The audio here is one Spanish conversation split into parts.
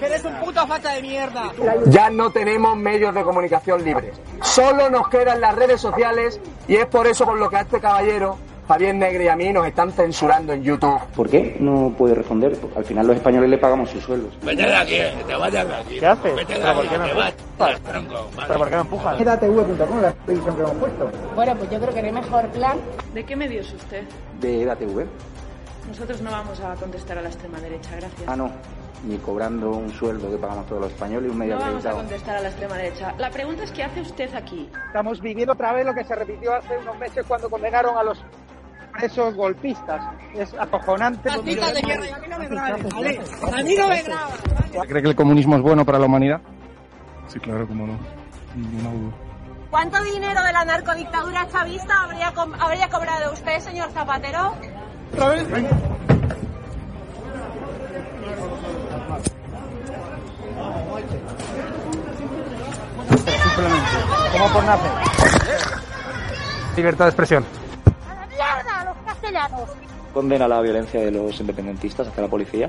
¡Eres un puto facha de mierda! Ya no tenemos medios de comunicación libres. Solo nos quedan las redes sociales y es por eso por lo que a este caballero, Javier Negre y a mí nos están censurando en YouTube. ¿Por qué no puede responder? Al final los españoles le pagamos sus sueldos. Vete de aquí, que te vayas de aquí. ¿Qué haces? Vete de ¿Pero por aquí, qué me que te por qué me empujas? EDATV.com, la edición que hemos puesto. Bueno, pues yo creo que no hay mejor plan. ¿De qué medio es usted? De EDATV. Nosotros no vamos a contestar a la extrema derecha, gracias. Ah, no. Ni cobrando un sueldo que pagamos todos los españoles y un medio No vamos a acreditado. contestar a la extrema derecha. La pregunta es ¿qué hace usted aquí? Estamos viviendo otra vez lo que se repitió hace unos meses cuando condenaron a los presos golpistas. Es acojonante. ¡Maldita de y A mí no me grabes, ¿vale? A mí no me grabas. ¿Cree que el comunismo es bueno para la humanidad? Sí, claro, cómo no. Ninguna duda. ¿Cuánto dinero de la narcodictadura chavista habría, com- habría cobrado usted, señor Zapatero? Otra vez. Simplemente. ¿Cómo por nacer? Libertad de expresión. ¡A la mierda, los castellanos! Condena la violencia de los independentistas hacia la policía.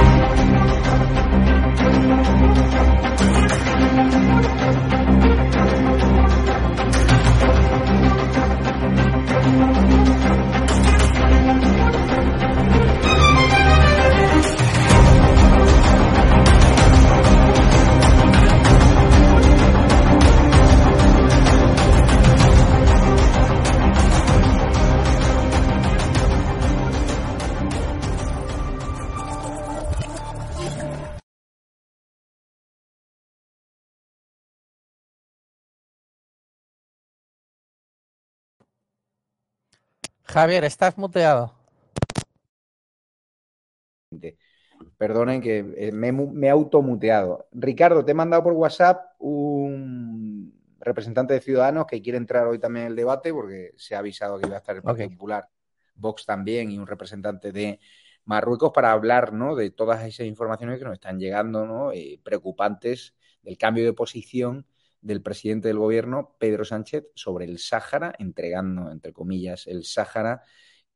Javier, estás muteado. Perdonen que eh, me, he mu- me he automuteado. Ricardo, te he mandado por WhatsApp un representante de Ciudadanos que quiere entrar hoy también en el debate porque se ha avisado que iba a estar el Partido. Popular, Vox también y un representante de Marruecos para hablar ¿no? de todas esas informaciones que nos están llegando ¿no? eh, preocupantes del cambio de posición del presidente del gobierno, Pedro Sánchez, sobre el Sáhara, entregando, entre comillas, el Sáhara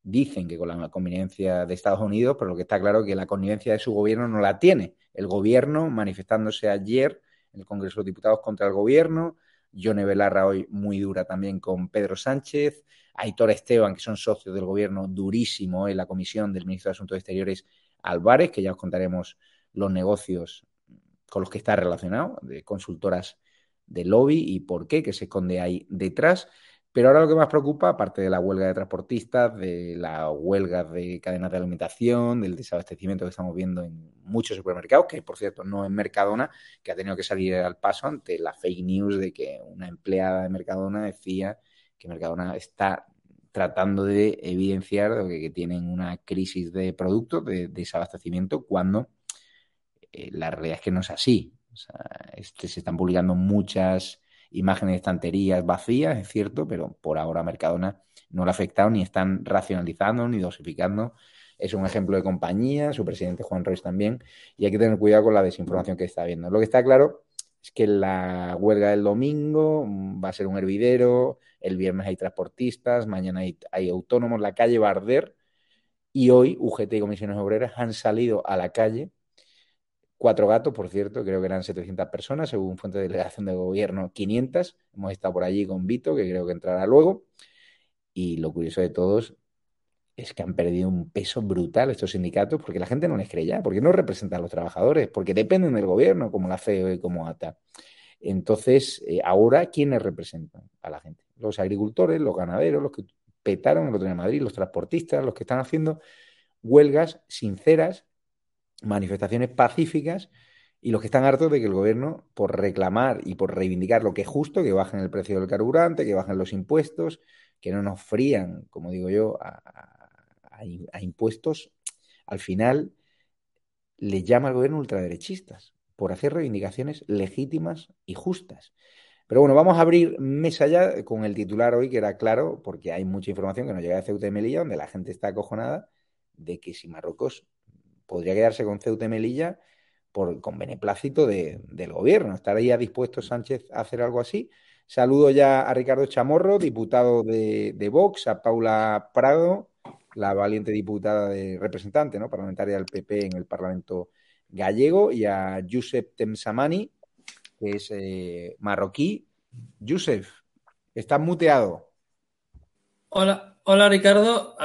dicen que con la conveniencia de Estados Unidos, pero lo que está claro es que la connivencia de su gobierno no la tiene. El gobierno manifestándose ayer en el Congreso de Diputados contra el gobierno, Yone Belarra hoy muy dura también con Pedro Sánchez, Aitor Esteban, que son socios del gobierno durísimo en la comisión del ministro de Asuntos Exteriores Álvarez, que ya os contaremos los negocios con los que está relacionado, de consultoras de lobby y por qué, que se esconde ahí detrás. Pero ahora lo que más preocupa, aparte de la huelga de transportistas, de la huelga de cadenas de alimentación, del desabastecimiento que estamos viendo en muchos supermercados, que por cierto no en Mercadona, que ha tenido que salir al paso ante la fake news de que una empleada de Mercadona decía que Mercadona está tratando de evidenciar que, que tienen una crisis de productos, de desabastecimiento, cuando eh, la realidad es que no es así. O sea, este, se están publicando muchas imágenes de estanterías vacías, es cierto, pero por ahora Mercadona no le ha afectado ni están racionalizando ni dosificando. Es un ejemplo de compañía, su presidente Juan Ruiz también, y hay que tener cuidado con la desinformación que está habiendo. Lo que está claro es que la huelga del domingo mm, va a ser un hervidero, el viernes hay transportistas, mañana hay, hay autónomos, la calle va a arder, y hoy UGT y comisiones obreras han salido a la calle cuatro gatos, por cierto, creo que eran 700 personas, según fuente de delegación de gobierno, 500. Hemos estado por allí con Vito, que creo que entrará luego. Y lo curioso de todos es que han perdido un peso brutal estos sindicatos porque la gente no les cree ya, porque no representan a los trabajadores, porque dependen del gobierno, como la CEO y como ATA. Entonces, eh, ahora, ¿quiénes representan a la gente? Los agricultores, los ganaderos, los que petaron el otro día Madrid, los transportistas, los que están haciendo huelgas sinceras, manifestaciones pacíficas y los que están hartos de que el gobierno, por reclamar y por reivindicar lo que es justo, que bajen el precio del carburante, que bajen los impuestos, que no nos frían, como digo yo, a, impuestos, al final le llama al gobierno ultraderechistas por hacer reivindicaciones legítimas y justas. Pero bueno, vamos a abrir mesa ya con el titular hoy, que era claro, porque hay mucha información que nos llega de Ceuta y Melilla, donde la gente está acojonada de que si Marruecos podría quedarse con Ceuta y Melilla por, con beneplácito de, del gobierno. ¿Estaría dispuesto Sánchez a hacer algo así? Saludo ya a Ricardo Chamorro, diputado de, de Vox, a Paula Prado, la valiente diputada de representante, ¿no? Parlamentaria del PP en el Parlamento gallego, y a Yusef Temsamani, que es eh, marroquí. Yusef, estás muteado. Hola, hola Ricardo.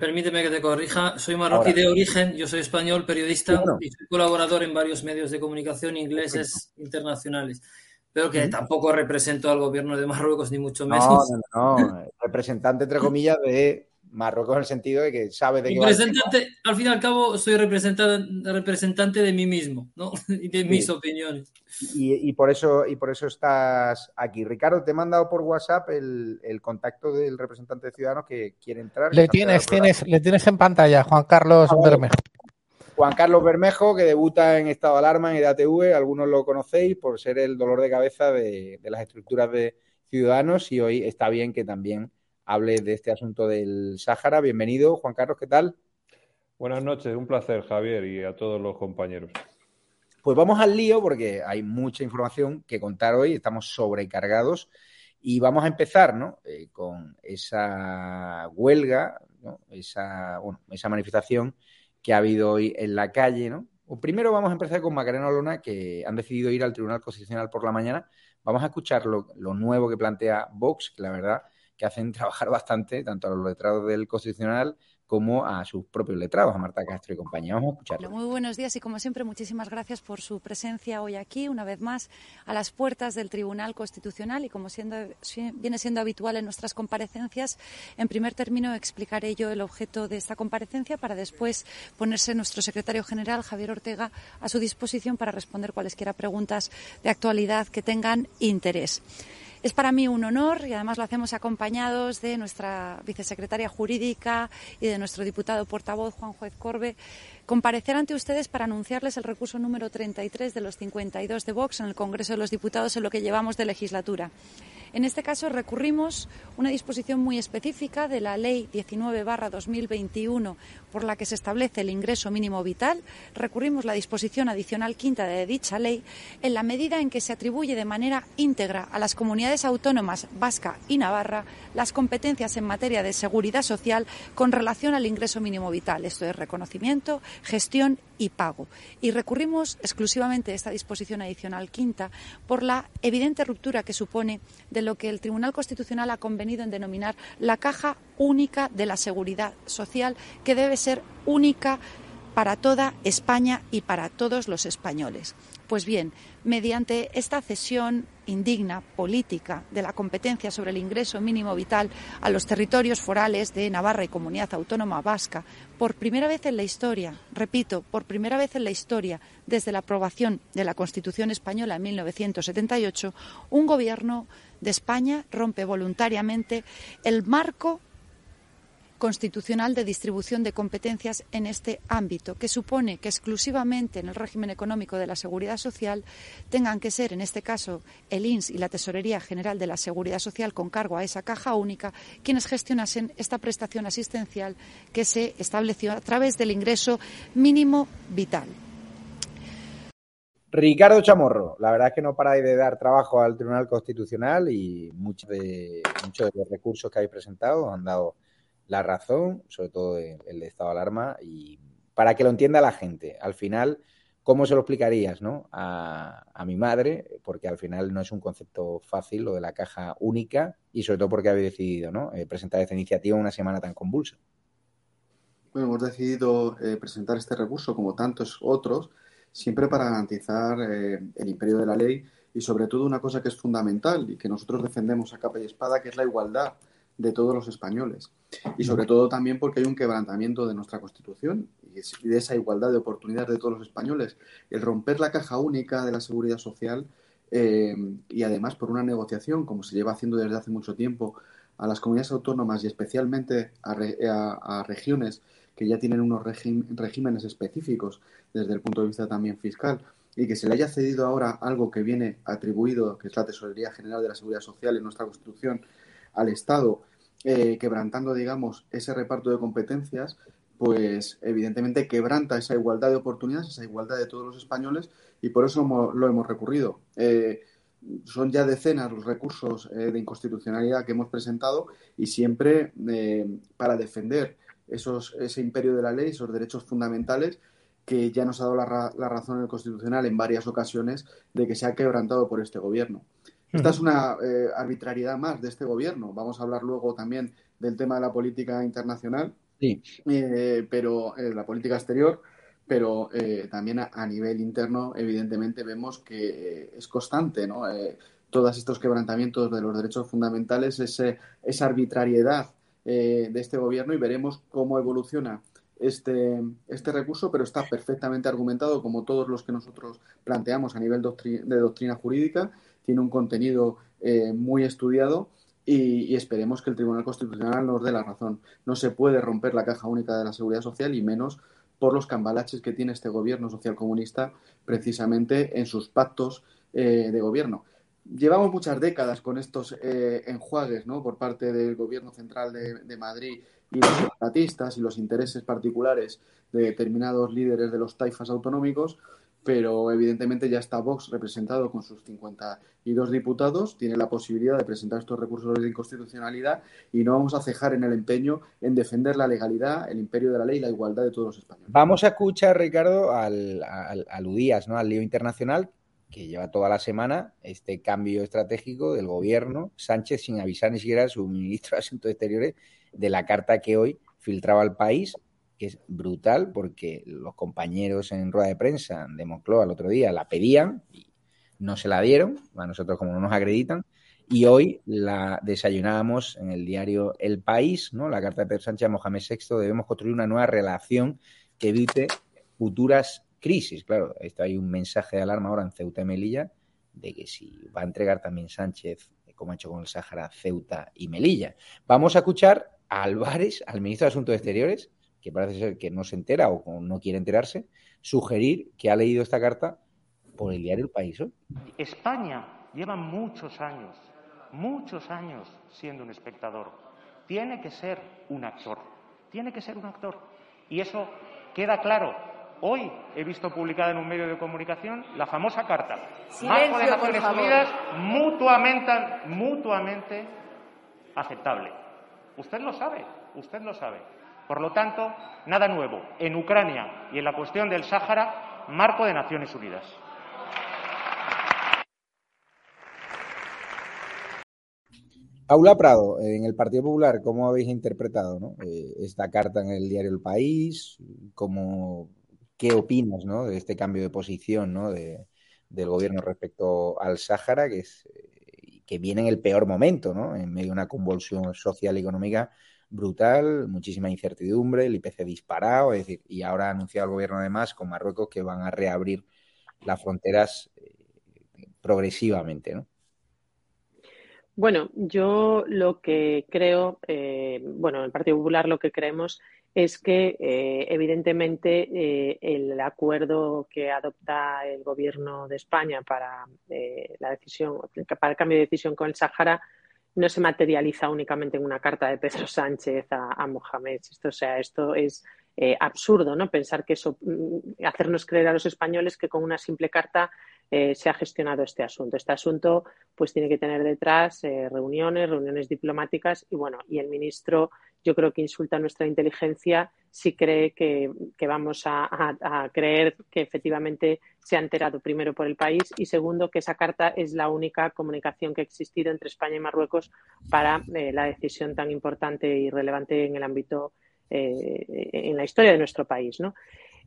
permíteme que te corrija. Soy marroquí de origen, yo soy español, periodista y soy colaborador en varios medios de comunicación ingleses internacionales. Pero que tampoco represento al gobierno de Marruecos, ni mucho menos. No, no, no. Representante, entre comillas, de Marruecos en el sentido de que sabe de qué representante, Al fin y al cabo, soy representante, representante de mí mismo, ¿no? Y de mis opiniones. Y, por eso, y por eso estás aquí. Ricardo, te he mandado por WhatsApp el, contacto del representante de Ciudadanos que quiere entrar. Le tienes, tienes, le tienes en pantalla, Juan Carlos ah, Bermejo. Juan Carlos Bermejo, que debuta en estado de alarma en EDATV, algunos lo conocéis por ser el dolor de cabeza de las estructuras de Ciudadanos y hoy está bien que también hable de este asunto del Sáhara. Bienvenido, Juan Carlos, ¿qué tal? Buenas noches, un placer, Javier, y a todos los compañeros. Pues vamos al lío porque hay mucha información que contar hoy, estamos sobrecargados y vamos a empezar ¿no? Eh, con esa huelga, esa, bueno, esa manifestación que ha habido hoy en la calle. ¿no? primero vamos a empezar con Macarena Olona, que han decidido ir al Tribunal Constitucional por la mañana. Vamos a escuchar lo, lo nuevo que plantea Vox, que la verdad que hacen trabajar bastante tanto a los letrados del Constitucional como a sus propios letrados, a Marta Castro y compañía. Vamos a escucharlo. Muy buenos días y como siempre muchísimas gracias por su presencia hoy aquí, una vez más, a las puertas del Tribunal Constitucional y como siendo, viene siendo habitual en nuestras comparecencias, en primer término explicaré yo el objeto de esta comparecencia para después ponerse nuestro secretario general, Javier Ortega, a su disposición para responder cualesquiera preguntas de actualidad que tengan interés. Es para mí un honor y además lo hacemos acompañados de nuestra vicesecretaria jurídica y de nuestro diputado portavoz Juan Juez Corbe comparecer ante ustedes para anunciarles el recurso número 33 de los 52 de Vox en el Congreso de los Diputados en lo que llevamos de legislatura. En este caso recurrimos una disposición muy específica de la Ley 19-2021 por la que se establece el ingreso mínimo vital. Recurrimos la disposición adicional quinta de dicha ley en la medida en que se atribuye de manera íntegra a las comunidades autónomas vasca y navarra las competencias en materia de seguridad social con relación al ingreso mínimo vital. Esto es reconocimiento, gestión y pago. Y recurrimos exclusivamente a esta disposición adicional quinta por la evidente ruptura que supone de lo que el Tribunal Constitucional ha convenido en denominar la caja única de la seguridad social, que debe ser única para toda España y para todos los españoles. Pues bien, mediante esta cesión indigna política de la competencia sobre el ingreso mínimo vital a los territorios forales de Navarra y Comunidad Autónoma Vasca, por primera vez en la historia, repito, por primera vez en la historia, desde la aprobación de la Constitución española en 1978, un gobierno de España rompe voluntariamente el marco constitucional de distribución de competencias en este ámbito, que supone que exclusivamente en el régimen económico de la seguridad social tengan que ser, en este caso, el INS y la Tesorería General de la Seguridad Social con cargo a esa caja única, quienes gestionasen esta prestación asistencial que se estableció a través del ingreso mínimo vital. Ricardo Chamorro, la verdad es que no paráis de dar trabajo al Tribunal Constitucional y muchos de, muchos de los recursos que habéis presentado han dado la razón, sobre todo el, estado de alarma, y para que lo entienda la gente. Al final, ¿Cómo se lo explicarías ¿no? a, a, mi madre? Porque al final no es un concepto fácil lo de la caja única y sobre todo porque habéis decidido ¿no? eh, presentar esta iniciativa en una semana tan convulsa. Bueno, hemos decidido eh, presentar este recurso, como tantos otros, siempre para garantizar eh, el imperio de la ley y sobre todo una cosa que es fundamental y que nosotros defendemos a capa y espada, que es la igualdad de todos los españoles. Y sobre todo también porque hay un quebrantamiento de nuestra Constitución y de esa igualdad de oportunidades de todos los españoles. El romper la caja única de la seguridad social eh, y además por una negociación, como se lleva haciendo desde hace mucho tiempo, a las comunidades autónomas y especialmente a, regiones que ya tienen unos regímenes específicos desde el punto de vista también fiscal y que se le haya cedido ahora algo que viene atribuido, que es la Tesorería General de la Seguridad Social en nuestra Constitución, al Estado, eh, quebrantando, digamos, ese reparto de competencias, pues evidentemente quebranta esa igualdad de oportunidades, esa igualdad de todos los españoles y por eso lo hemos recurrido. Eh, son ya decenas los recursos eh, de inconstitucionalidad que hemos presentado y siempre para defender esos, ese imperio de la ley, esos derechos fundamentales que ya nos ha dado la, la razón el Constitucional en varias ocasiones de que se ha quebrantado por este gobierno. Esta es una eh, arbitrariedad más de este gobierno. Vamos a hablar luego también del tema de la política internacional, sí. eh, pero eh, la política exterior, pero también a, a, nivel interno, evidentemente vemos que es constante, ¿no? todos estos quebrantamientos de los derechos fundamentales, ese, esa arbitrariedad de este gobierno y veremos cómo evoluciona este, este recurso, pero está perfectamente argumentado como todos los que nosotros planteamos a nivel doctri de doctrina jurídica tiene un contenido eh, muy estudiado y, esperemos que el Tribunal Constitucional nos dé la razón. No se puede romper la caja única de la seguridad social y menos por los cambalaches que tiene este gobierno socialcomunista precisamente en sus pactos eh, de gobierno. Llevamos muchas décadas con estos eh, enjuagues ¿no? por parte del gobierno central de Madrid y los separatistas y los intereses particulares de determinados líderes de los taifas autonómicos pero evidentemente ya está Vox representado con sus 52 diputados, tiene la posibilidad de presentar estos recursos de inconstitucionalidad y no vamos a cejar en el empeño en defender la legalidad, el imperio de la ley y la igualdad de todos los españoles. Vamos a escuchar, Ricardo, al, al, ¿no? al lío internacional que lleva toda la semana este cambio estratégico del gobierno, Sánchez sin avisar ni siquiera a su ministro de Asuntos Exteriores de la carta que hoy filtraba al país que es brutal porque los compañeros en rueda de prensa de Moncloa el otro día la pedían y no se la dieron, a nosotros como no nos acreditan, y hoy la desayunábamos en el diario El País, ¿no? la carta de Pedro Sánchez a Mohamed VI, debemos construir una nueva relación que evite futuras crisis. Claro, esto hay un mensaje de alarma ahora en Ceuta y Melilla de que si va a entregar también Sánchez, como ha hecho con el Sáhara, Ceuta y Melilla. Vamos a escuchar a Álvarez, al ministro de Asuntos Exteriores, que parece ser que no se entera o no quiere enterarse, sugerir que ha leído esta carta por el diario El País. ¿eh? España lleva muchos años, muchos años siendo un espectador. Tiene que ser un actor, tiene que ser un actor. Y eso queda claro. Hoy he visto publicada en un medio de comunicación la famosa carta. Silencio, de Naciones Unidas mutuamente, mutuamente aceptable. Usted lo sabe, usted lo sabe. Por lo tanto, nada nuevo. En Ucrania y en la cuestión del Sáhara, marco de Naciones Unidas. Paula Prado, en el Partido Popular, ¿cómo habéis interpretado eh, esta carta en el diario El País? ¿Cómo, ¿Qué opinas de este cambio de posición del gobierno respecto al Sáhara, que, es, que viene en el peor momento, ¿no? en medio de una convulsión social y económica brutal, muchísima incertidumbre, el IPC disparado, es decir, y ahora ha anunciado el gobierno además con Marruecos que van a reabrir las fronteras eh, progresivamente, ¿no? Bueno, yo lo que creo, eh, bueno, en el Partido Popular lo que creemos es que eh, evidentemente eh, el acuerdo que adopta el Gobierno de España para eh, la decisión, para el cambio de decisión con el Sáhara no se materializa únicamente en una carta de Pedro Sánchez a, Mohamed. Esto, o sea, esto es absurdo, ¿no? Pensar que eso, mm, hacernos creer a los españoles que con una simple carta se ha gestionado este asunto. Este asunto, pues, tiene que tener detrás reuniones, reuniones diplomáticas y bueno, y el ministro yo creo que insulta nuestra inteligencia si cree que, vamos a, creer que efectivamente se ha enterado primero por el país y segundo que esa carta es la única comunicación que ha existido entre España y Marruecos para eh, la decisión tan importante y relevante en el ámbito eh, en la historia de nuestro país, ¿no?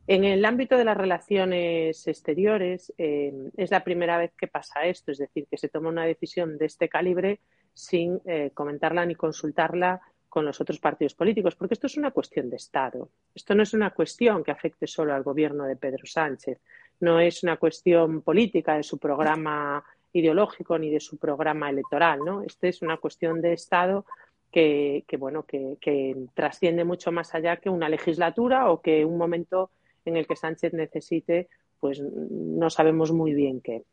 En el ámbito de las relaciones exteriores, eh, es la primera vez que pasa esto, es decir, que se toma una decisión de este calibre sin comentarla ni consultarla con los otros partidos políticos, porque esto es una cuestión de Estado. Esto no es una cuestión que afecte solo al gobierno de Pedro Sánchez, no es una cuestión política de su programa ideológico ni de su programa electoral, ¿no? Esta es una cuestión de Estado que, bueno, que, que trasciende mucho más allá que una legislatura o que un momento en el que Sánchez necesite, pues no sabemos muy bien qué.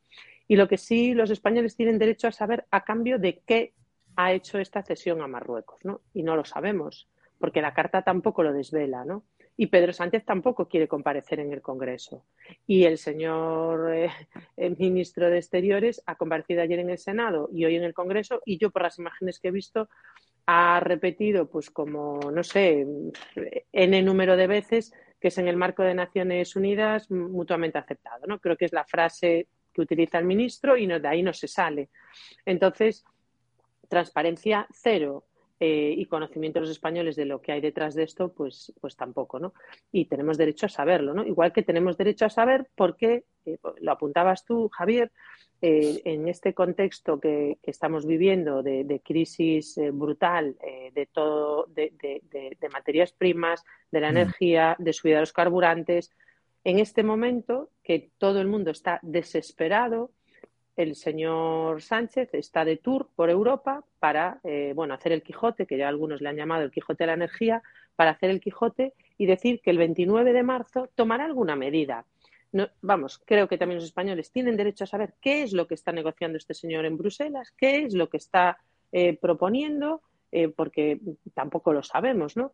Y lo que sí los españoles tienen derecho a saber a cambio de qué ha hecho esta cesión a Marruecos, ¿no? Y no lo sabemos, porque la carta tampoco lo desvela, ¿no? Y Pedro Sánchez tampoco quiere comparecer en el Congreso. Y el señor eh, el ministro de Exteriores ha comparecido ayer en el Senado y hoy en el Congreso, y yo por las imágenes que he visto ha repetido, pues como, no sé, n número de veces que es en el marco de Naciones Unidas mutuamente aceptado. ¿no? Creo que es la frase que utiliza el ministro y no, de ahí no se sale. Entonces, transparencia cero. Eh, y conocimiento de los españoles de lo que hay detrás de esto, pues, pues tampoco, ¿no? Y tenemos derecho a saberlo, ¿no? Igual que tenemos derecho a saber por qué, eh, lo apuntabas tú, Javier, eh, en este contexto que, que estamos viviendo de, de crisis eh, brutal eh, de todo, de, de, de, materias primas, de la mm. energía, de subida de los carburantes, en este momento que todo el mundo está desesperado, el señor Sánchez está de tour por Europa para eh, bueno, hacer el Quijote, que ya algunos le han llamado el Quijote de la energía, para hacer el Quijote y decir que el 29 de marzo tomará alguna medida. No, vamos, creo que también los españoles tienen derecho a saber qué es lo que está negociando este señor en Bruselas, qué es lo que está eh, proponiendo, eh, porque tampoco lo sabemos, ¿no?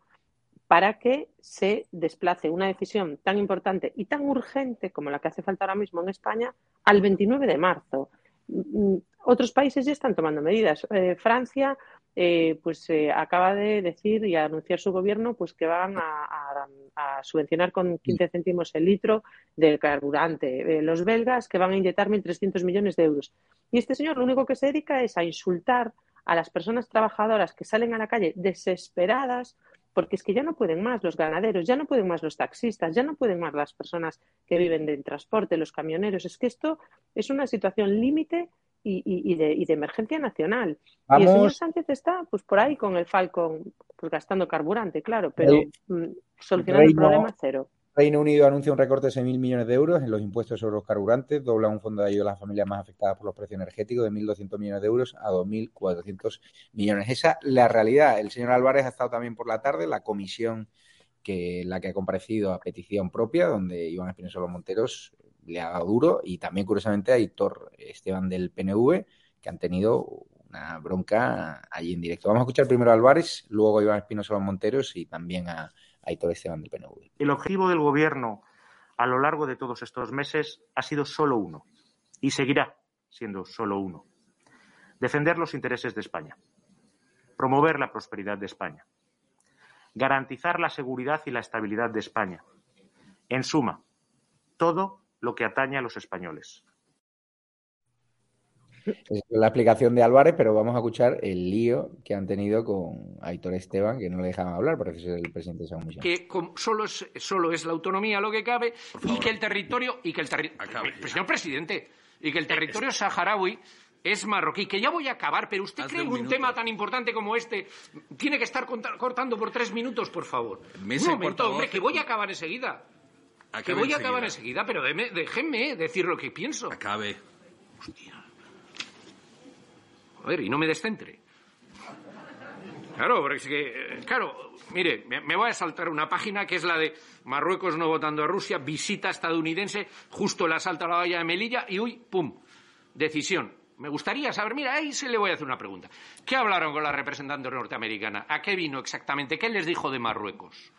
Para que se desplace una decisión tan importante y tan urgente como la que hace falta ahora mismo en España al 29 de marzo. Mm, otros países ya están tomando medidas. Eh, Francia eh, pues eh, acaba de decir y anunciar su gobierno pues que van a, a, a subvencionar con 15 céntimos el litro del carburante. Los belgas que van a inyectar 1.300 millones de euros. Y este señor lo único que se dedica es a insultar a las personas trabajadoras que salen a la calle desesperadas porque es que ya no pueden más los ganaderos, ya no pueden más los taxistas, ya no pueden más las personas que viven del transporte, los camioneros. Es que esto es una situación límite y, y, y, de, y, de, emergencia nacional. Vamos. Y el señor Sánchez está pues por ahí con el Falcon, pues gastando carburante, claro, pero mm, solucionando el problema cero. Reino Unido anuncia un recorte de 6.000 millones de euros en los impuestos sobre los carburantes, dobla un fondo de ayuda a las familias más afectadas por los precios energéticos de 1.200 millones de euros a 2.400 millones. Esa es la realidad. El señor Álvarez ha estado también por la tarde, la comisión que la que ha comparecido a petición propia, donde Iván Espinosa Monteros le ha dado duro y también curiosamente a Héctor Esteban del PNV que han tenido una bronca allí en directo. Vamos a escuchar primero a Álvarez, luego a Iván Espinosa Monteros y también a, PNV. El objetivo del gobierno a lo largo de todos estos meses ha sido solo uno y seguirá siendo solo uno. Defender los intereses de España, promover la prosperidad de España, garantizar la seguridad y la estabilidad de España. En suma, todo lo que atañe a los españoles. Es la explicación de Álvarez, pero vamos a escuchar el lío que han tenido con Aitor Esteban, que no le dejaban hablar, parece ser el presidente de esa comisión. Que solo es, solo es la autonomía lo que cabe y que el territorio, y que el territorio, señor presidente, y que el territorio saharaui es marroquí, que ya voy a acabar, pero usted Hazle cree un, un tema tan importante como este tiene que estar cortando por tres minutos, por favor. Un momento, hombre, que voy a acabar enseguida. Acabe que voy enseguida. a acabar enseguida, pero déme, déjenme decir lo que pienso. Acabe. Hostia. A ver, y no me descentre. Claro, porque es que, claro, mire, me, voy a saltar una página que es la de Marruecos no votando a Rusia, visita estadounidense, justo el asalto a la valla de Melilla y uy, pum, decisión. Me gustaría saber, mira, ahí se le voy a hacer una pregunta. ¿Qué hablaron con la representante norteamericana? ¿A qué vino exactamente? ¿Qué les dijo de Marruecos?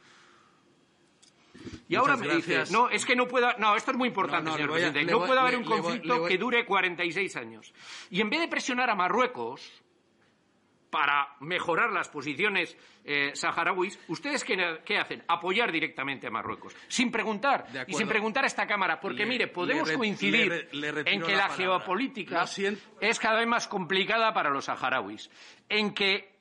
Y ahora me dice, no, es que no pueda, no, esto es muy importante, no, no, señor presidente, no puede haber un conflicto voy, que dure 46 años. Y en vez de presionar a Marruecos, para mejorar las posiciones eh, saharauis, ¿ustedes qué, qué, hacen? Apoyar directamente a Marruecos, sin preguntar, y sin preguntar a esta Cámara, porque le, mire, podemos le, coincidir le, en que la, la geopolítica es cada vez más complicada para los saharauis, en que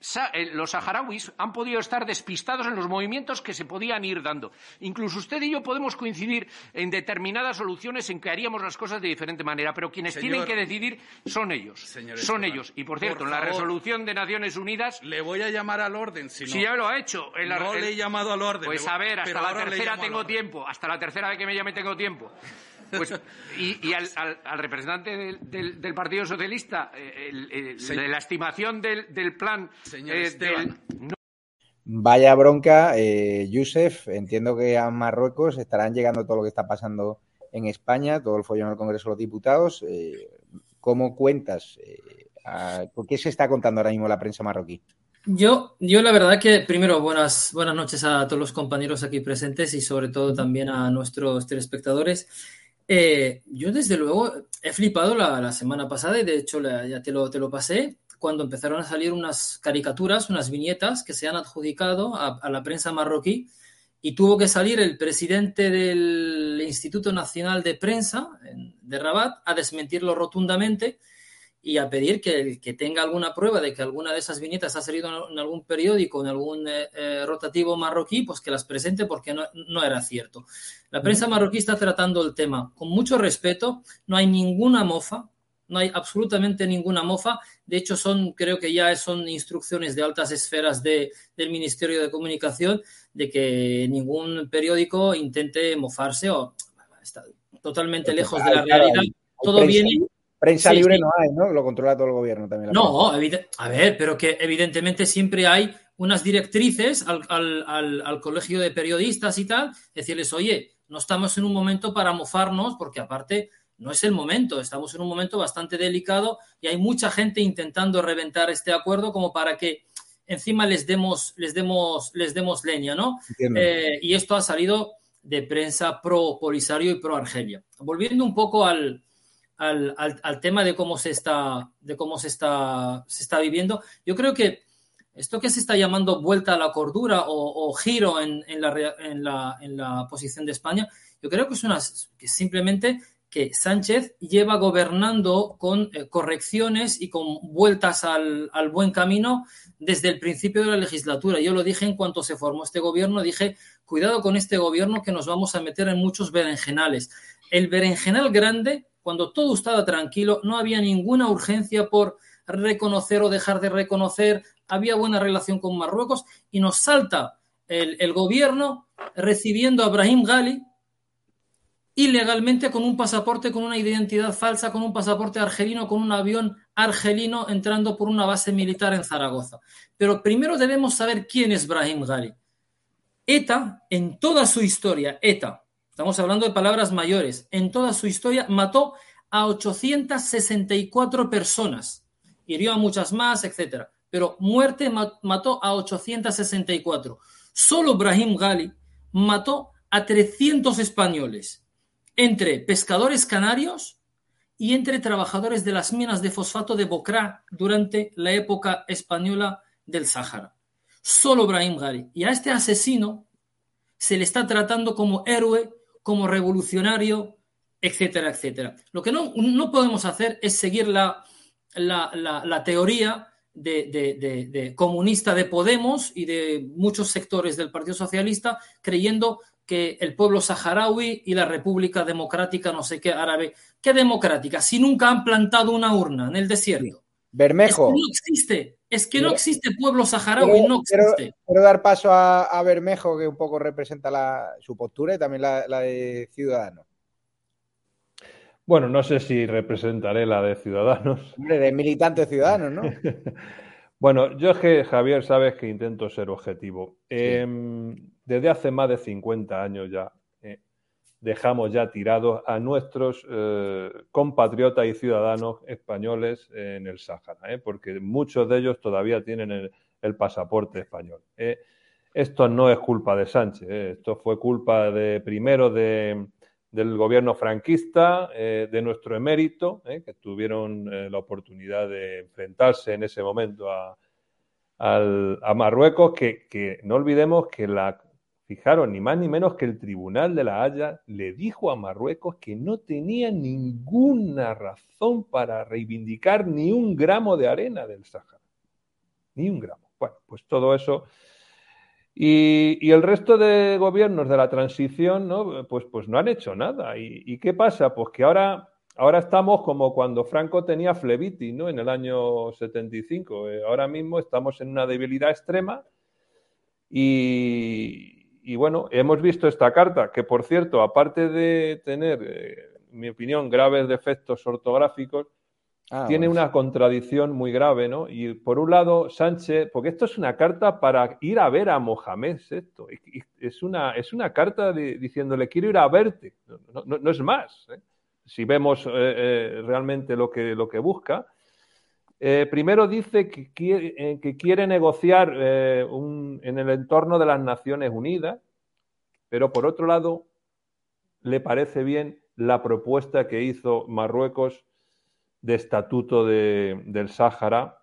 los saharauis han podido estar despistados en los movimientos que se podían ir dando. Incluso usted y yo podemos coincidir en determinadas soluciones en que haríamos las cosas de diferente manera, pero quienes Señor, tienen que decidir son ellos. Son Esteban, ellos. Y por cierto, por en la resolución de Naciones Unidas. Le voy a llamar al orden, si no. Si ya lo ha hecho. En la, no le he llamado al orden. Pues a ver, hasta la tercera tengo tiempo. Hasta la tercera vez que me llame tengo tiempo. Pues, y, y al, al, al, representante del, del, del Partido Socialista, eh, el, el, de la estimación del, del plan. Eh, del, no... Vaya bronca, eh, Yusef. Entiendo que a Marruecos estarán llegando todo lo que está pasando en España, todo el follón del Congreso de los Diputados. Eh, ¿Cómo cuentas? Eh, a, ¿Por qué se está contando ahora mismo la prensa marroquí? Yo, yo la verdad que primero buenas, buenas noches a todos los compañeros aquí presentes y sobre todo también a nuestros telespectadores. Eh, yo desde luego he flipado la, semana pasada y de hecho ya te lo, te lo pasé cuando empezaron a salir unas caricaturas, unas viñetas que se han adjudicado a la prensa marroquí y tuvo que salir el presidente del Instituto Nacional de Prensa de Rabat a desmentirlo rotundamente y a pedir que, que tenga alguna prueba de que alguna de esas viñetas ha salido en algún periódico, en algún eh, rotativo marroquí, pues que las presente porque no, no, era cierto. La prensa marroquí está tratando el tema con mucho respeto, no hay ninguna mofa, no hay absolutamente ninguna mofa. De hecho, son, creo que ya son instrucciones de altas esferas de, del Ministerio de Comunicación de que ningún periódico intente mofarse o está totalmente lejos de la realidad. Todo viene. Prensa sí, libre sí. no hay, ¿no? Lo controla todo el gobierno también. no, a ver, pero que evidentemente siempre hay unas directrices al, al, al, al, colegio de periodistas y tal, decirles, oye, no estamos en un momento para mofarnos, porque aparte no es el momento, estamos en un momento bastante delicado y hay mucha gente intentando reventar este acuerdo como para que encima les demos, les demos, les demos leña, ¿no? Eh, y esto ha salido de prensa pro Polisario y pro Argelia. Volviendo un poco al, al, al, tema de cómo se está, de cómo se está, se está viviendo. Yo creo que esto que se está llamando vuelta a la cordura o, giro en, en, la, en, la, en, la, posición de España, yo creo que es una simplemente que Sánchez lleva gobernando con eh, correcciones y con vueltas al, al, buen camino desde el principio de la legislatura. Yo lo dije en cuanto se formó este gobierno, dije, cuidado con este gobierno que nos vamos a meter en muchos berenjenales. El berenjenal grande cuando todo estaba tranquilo, no había ninguna urgencia por reconocer o dejar de reconocer, había buena relación con Marruecos y nos salta el, gobierno recibiendo a Brahim Ghali ilegalmente con un pasaporte, con una identidad falsa, con un pasaporte argelino, con un avión argelino entrando por una base militar en Zaragoza. Pero primero debemos saber quién es Brahim Ghali. ETA, en toda su historia, ETA, Estamos hablando de palabras mayores. En toda su historia mató a 864 personas. Hirió a muchas más, etc. Pero muerte mató a 864. Solo Brahim Ghali mató a 300 españoles, entre pescadores canarios y entre trabajadores de las minas de fosfato de Bocra durante la época española del Sáhara. Solo Brahim Ghali. Y a este asesino se le está tratando como héroe como revolucionario, etcétera, etcétera. Lo que no, no podemos hacer es seguir la, la, la, la teoría de, de, de, de, comunista de Podemos y de muchos sectores del Partido Socialista creyendo que el pueblo saharaui y la República Democrática, no sé qué árabe, ¿qué democrática? Si nunca han plantado una urna en el desierto. Bermejo. Es que no existe. Es que no existe pueblo saharaui, quiero, no existe. Quiero, quiero dar paso a, a, Bermejo, que un poco representa la, su postura y también la, la, de Ciudadanos. Bueno, no sé si representaré la de Ciudadanos. Hombre, de militante ciudadanos, ¿no? bueno, yo es que, Javier, sabes que intento ser objetivo. Sí. Eh, desde hace más de 50 años ya eh, dejamos ya tirados a nuestros eh, compatriotas y ciudadanos españoles en el Sáhara, ¿eh? porque muchos de ellos todavía tienen el, pasaporte español. ¿eh? Esto no es culpa de Sánchez, ¿eh? esto fue culpa de primero de, del gobierno franquista, de nuestro emérito, que tuvieron la oportunidad de enfrentarse en ese momento a, a Marruecos, que no olvidemos que la Fijaros, ni más ni menos que el Tribunal de la Haya le dijo a Marruecos que no tenía ninguna razón para reivindicar ni un gramo de arena del Sáhara. Ni un gramo. Bueno, pues todo eso. Y, el resto de gobiernos de la transición, ¿no? Pues, pues no han hecho nada. ¿Y, qué pasa? Pues que ahora, ahora estamos como cuando Franco tenía Fleviti, ¿no? En el año 75. Eh, ahora mismo estamos en una debilidad extrema y, y bueno, hemos visto esta carta, que por cierto, aparte de tener, eh, en mi opinión, graves defectos ortográficos, ah, tiene una contradicción muy grave, ¿no? Y por un lado, Sánchez, porque esto es una carta para ir a ver a Mohamed, esto, es una, es una carta diciéndole quiero ir a verte, no, es más. ¿eh? Si vemos eh, realmente lo que, lo que busca. Eh, primero dice que quiere, eh, quiere negociar eh, en el entorno de las Naciones Unidas, pero por otro lado le parece bien la propuesta que hizo Marruecos de estatuto del Sáhara.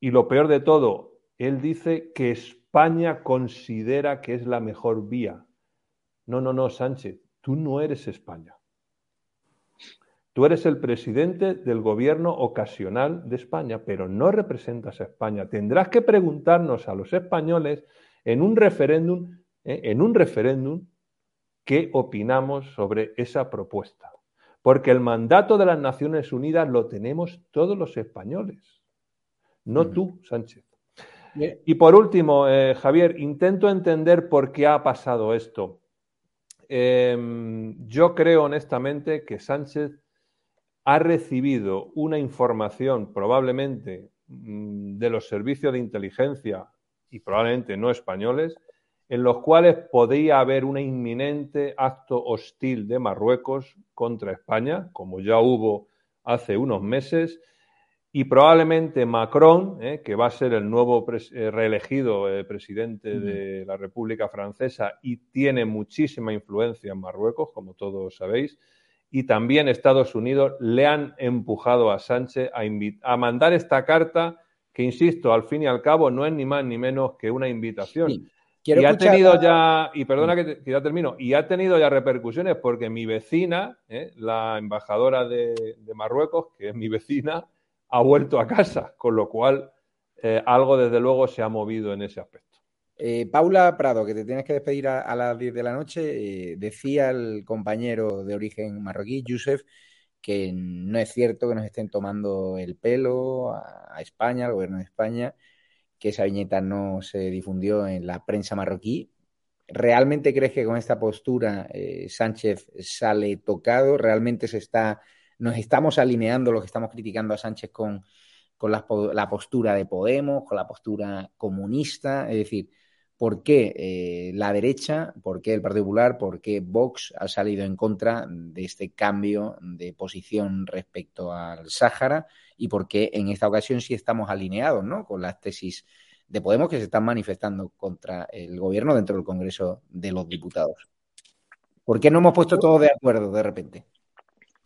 Y lo peor de todo, él dice que España considera que es la mejor vía. No, no, no, Sánchez, tú no eres España. Tú eres el presidente del gobierno ocasional de España, pero no representas a España. Tendrás que preguntarnos a los españoles en un referéndum, ¿eh? en un referéndum, qué opinamos sobre esa propuesta. Porque el mandato de las Naciones Unidas lo tenemos todos los españoles, no mm. tú, Sánchez. Y por último, eh, Javier, intento entender por qué ha pasado esto. Em, yo creo honestamente que Sánchez ha recibido una información probablemente mm, de los servicios de inteligencia y probablemente no españoles, en los cuales podría haber un inminente acto hostil de Marruecos contra España, como ya hubo hace unos meses, y probablemente Macron, eh, que va a ser el nuevo eh, reelegido eh, presidente de la República Francesa y tiene muchísima influencia en Marruecos, como todos sabéis, y también Estados Unidos le han empujado a Sánchez a, mandar esta carta que, insisto, al fin y al cabo no es ni más ni menos que una invitación. y ha tenido ya, y perdona que, ya termino, y ha tenido ya repercusiones porque mi vecina, ¿eh? la embajadora de, Marruecos, que es mi vecina, ha vuelto a casa, con lo cual eh, algo desde luego se ha movido en ese aspecto. Eh, Paula Prado, que te tienes que despedir a, las 10 de la noche, eh, decía el compañero de origen marroquí, Yusef, que no es cierto que nos estén tomando el pelo a, España, al gobierno de España, que esa viñeta no se difundió en la prensa marroquí. ¿Realmente crees que con esta postura eh, Sánchez sale tocado? ¿Realmente se está, nos estamos alineando los que estamos criticando a Sánchez con, la, la postura de Podemos, con la postura comunista? Es decir, por qué eh, la derecha, por qué el Partido Popular, por qué Vox ha salido en contra de este cambio de posición respecto al Sáhara y por qué en esta ocasión sí estamos alineados ¿no? con las tesis de Podemos que se están manifestando contra el gobierno dentro del Congreso de los Diputados. ¿Por qué no hemos puesto todos de acuerdo de repente?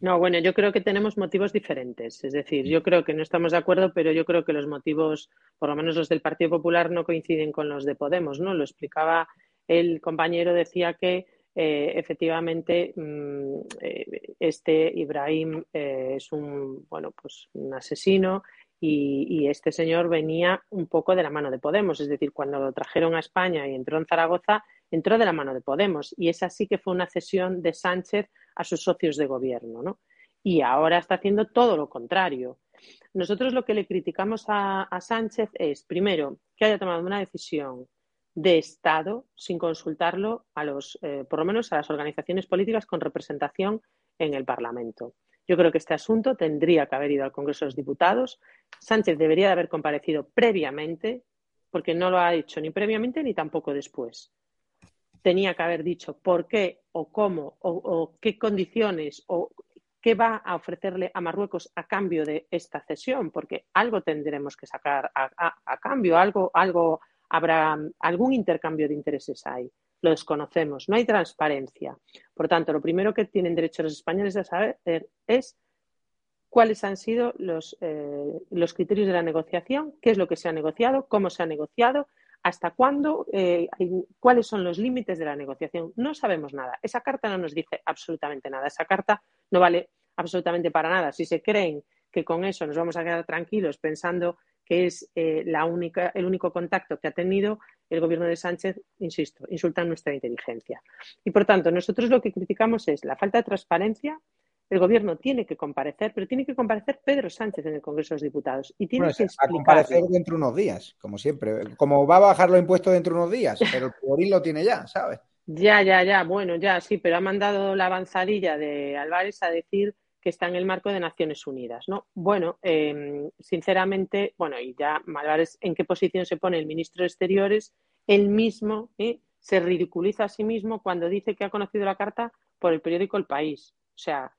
No, bueno, yo creo que tenemos motivos diferentes. Es decir, yo creo que no estamos de acuerdo, pero yo creo que los motivos, por lo menos los del Partido Popular, no coinciden con los de Podemos, ¿no? Lo explicaba el compañero, decía que eh, efectivamente mm, eh, este Ibrahim eh, es un, bueno, pues un asesino y, y, este señor venía un poco de la mano de Podemos. Es decir, cuando lo trajeron a España y entró en Zaragoza, entró de la mano de Podemos. Y esa sí que fue una cesión de Sánchez a sus socios de gobierno, ¿no? Y ahora está haciendo todo lo contrario. Nosotros lo que le criticamos a, Sánchez es, primero, que haya tomado una decisión de Estado sin consultarlo a los, eh, por lo menos a las organizaciones políticas con representación en el Parlamento. Yo creo que este asunto tendría que haber ido al Congreso de los Diputados. Sánchez debería de haber comparecido previamente, porque no lo ha hecho ni previamente ni tampoco después tenía que haber dicho por qué o cómo o, qué condiciones o qué va a ofrecerle a Marruecos a cambio de esta cesión, porque algo tendremos que sacar a, cambio, algo, algo habrá, algún intercambio de intereses hay. Lo desconocemos, no hay transparencia. Por tanto, lo primero que tienen derecho los españoles a saber es cuáles han sido los, eh, los criterios de la negociación, qué es lo que se ha negociado, cómo se ha negociado, hasta cuándo, eh, cuáles son los límites de la negociación. No sabemos nada. Esa carta no nos dice absolutamente nada. Esa carta no vale absolutamente para nada. Si se creen que con eso nos vamos a quedar tranquilos pensando que es eh, la única, el único contacto que ha tenido el gobierno de Sánchez, insisto, insultan nuestra inteligencia. Y por tanto, nosotros lo que criticamos es la falta de transparencia. El gobierno tiene que comparecer, pero tiene que comparecer Pedro Sánchez en el Congreso de los Diputados. Y tiene que explicar. A comparecer dentro de unos días, como siempre. Como va a bajar los impuestos dentro de unos días, pero el Purín lo tiene ya, ¿sabes? Ya, ya, ya. Bueno, ya, sí, pero ha mandado la avanzadilla de Álvarez a decir que está en el marco de Naciones Unidas, ¿no? Bueno, eh, sinceramente, bueno, y ya Álvarez, ¿en qué posición se pone el ministro de Exteriores? Él mismo ¿eh? se ridiculiza a sí mismo cuando dice que ha conocido la carta por el periódico El País. O sea,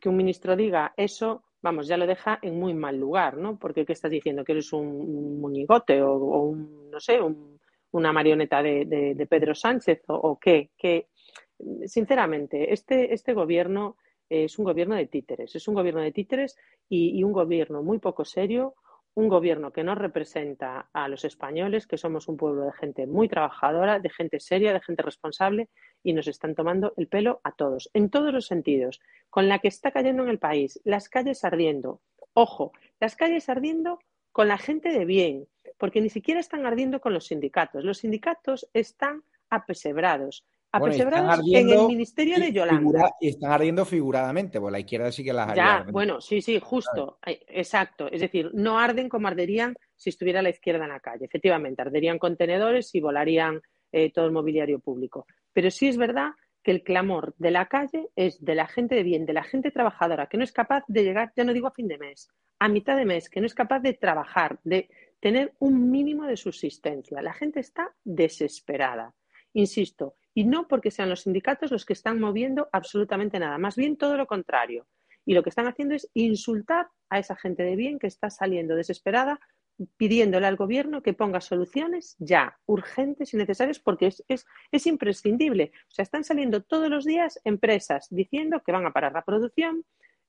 que un ministro diga eso, vamos, ya lo deja en muy mal lugar, ¿no? Porque ¿qué estás diciendo? ¿Que eres un muñigote o, un, no sé, una marioneta de, Pedro Sánchez o, o qué? Que, sinceramente, este, este gobierno es un gobierno de títeres, es un gobierno de títeres y, un gobierno muy poco serio, un gobierno que no representa a los españoles, que somos un pueblo de gente muy trabajadora, de gente seria, de gente responsable, y nos están tomando el pelo a todos, en todos los sentidos, con la que está cayendo en el país, las calles ardiendo. Ojo, las calles ardiendo con la gente de bien, porque ni siquiera están ardiendo con los sindicatos. Los sindicatos están apesebrados, apesebrados en el ministerio de Yolanda. y están ardiendo figuradamente, pues la izquierda sí que las Ya, bueno, sí, sí, justo, exacto. Es decir, no arden como arderían si estuviera la izquierda en la calle. Efectivamente, arderían contenedores y volarían eh, todo el mobiliario público. Pero sí es verdad que el clamor de la calle es de la gente de bien, de la gente trabajadora, que no es capaz de llegar, ya no digo a fin de mes, a mitad de mes, que no es capaz de trabajar, de tener un mínimo de subsistencia. La gente está desesperada. Insisto, y no porque sean los sindicatos los que están moviendo absolutamente nada, más bien todo lo contrario. Y lo que están haciendo es insultar a esa gente de bien que está saliendo desesperada pidiéndole al gobierno que ponga soluciones ya, urgentes y necesarias, porque es, es, imprescindible. O sea, están saliendo todos los días empresas diciendo que van a parar la producción,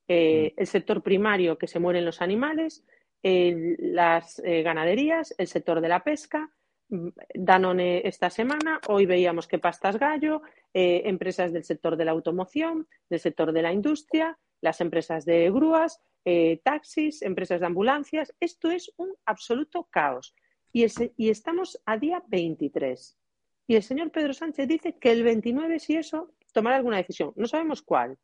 eh, mm. el sector primario que se mueren los animales, las eh, ganaderías, el sector de la pesca, Danone esta semana, hoy veíamos que Pastas Gallo, eh, empresas del sector de la automoción, del sector de la industria, las empresas de grúas, eh, taxis, empresas de ambulancias. Esto es un absoluto caos. Y, y estamos a día 23. Y el señor Pedro Sánchez dice que el 29, si eso, tomará alguna decisión. No sabemos cuál.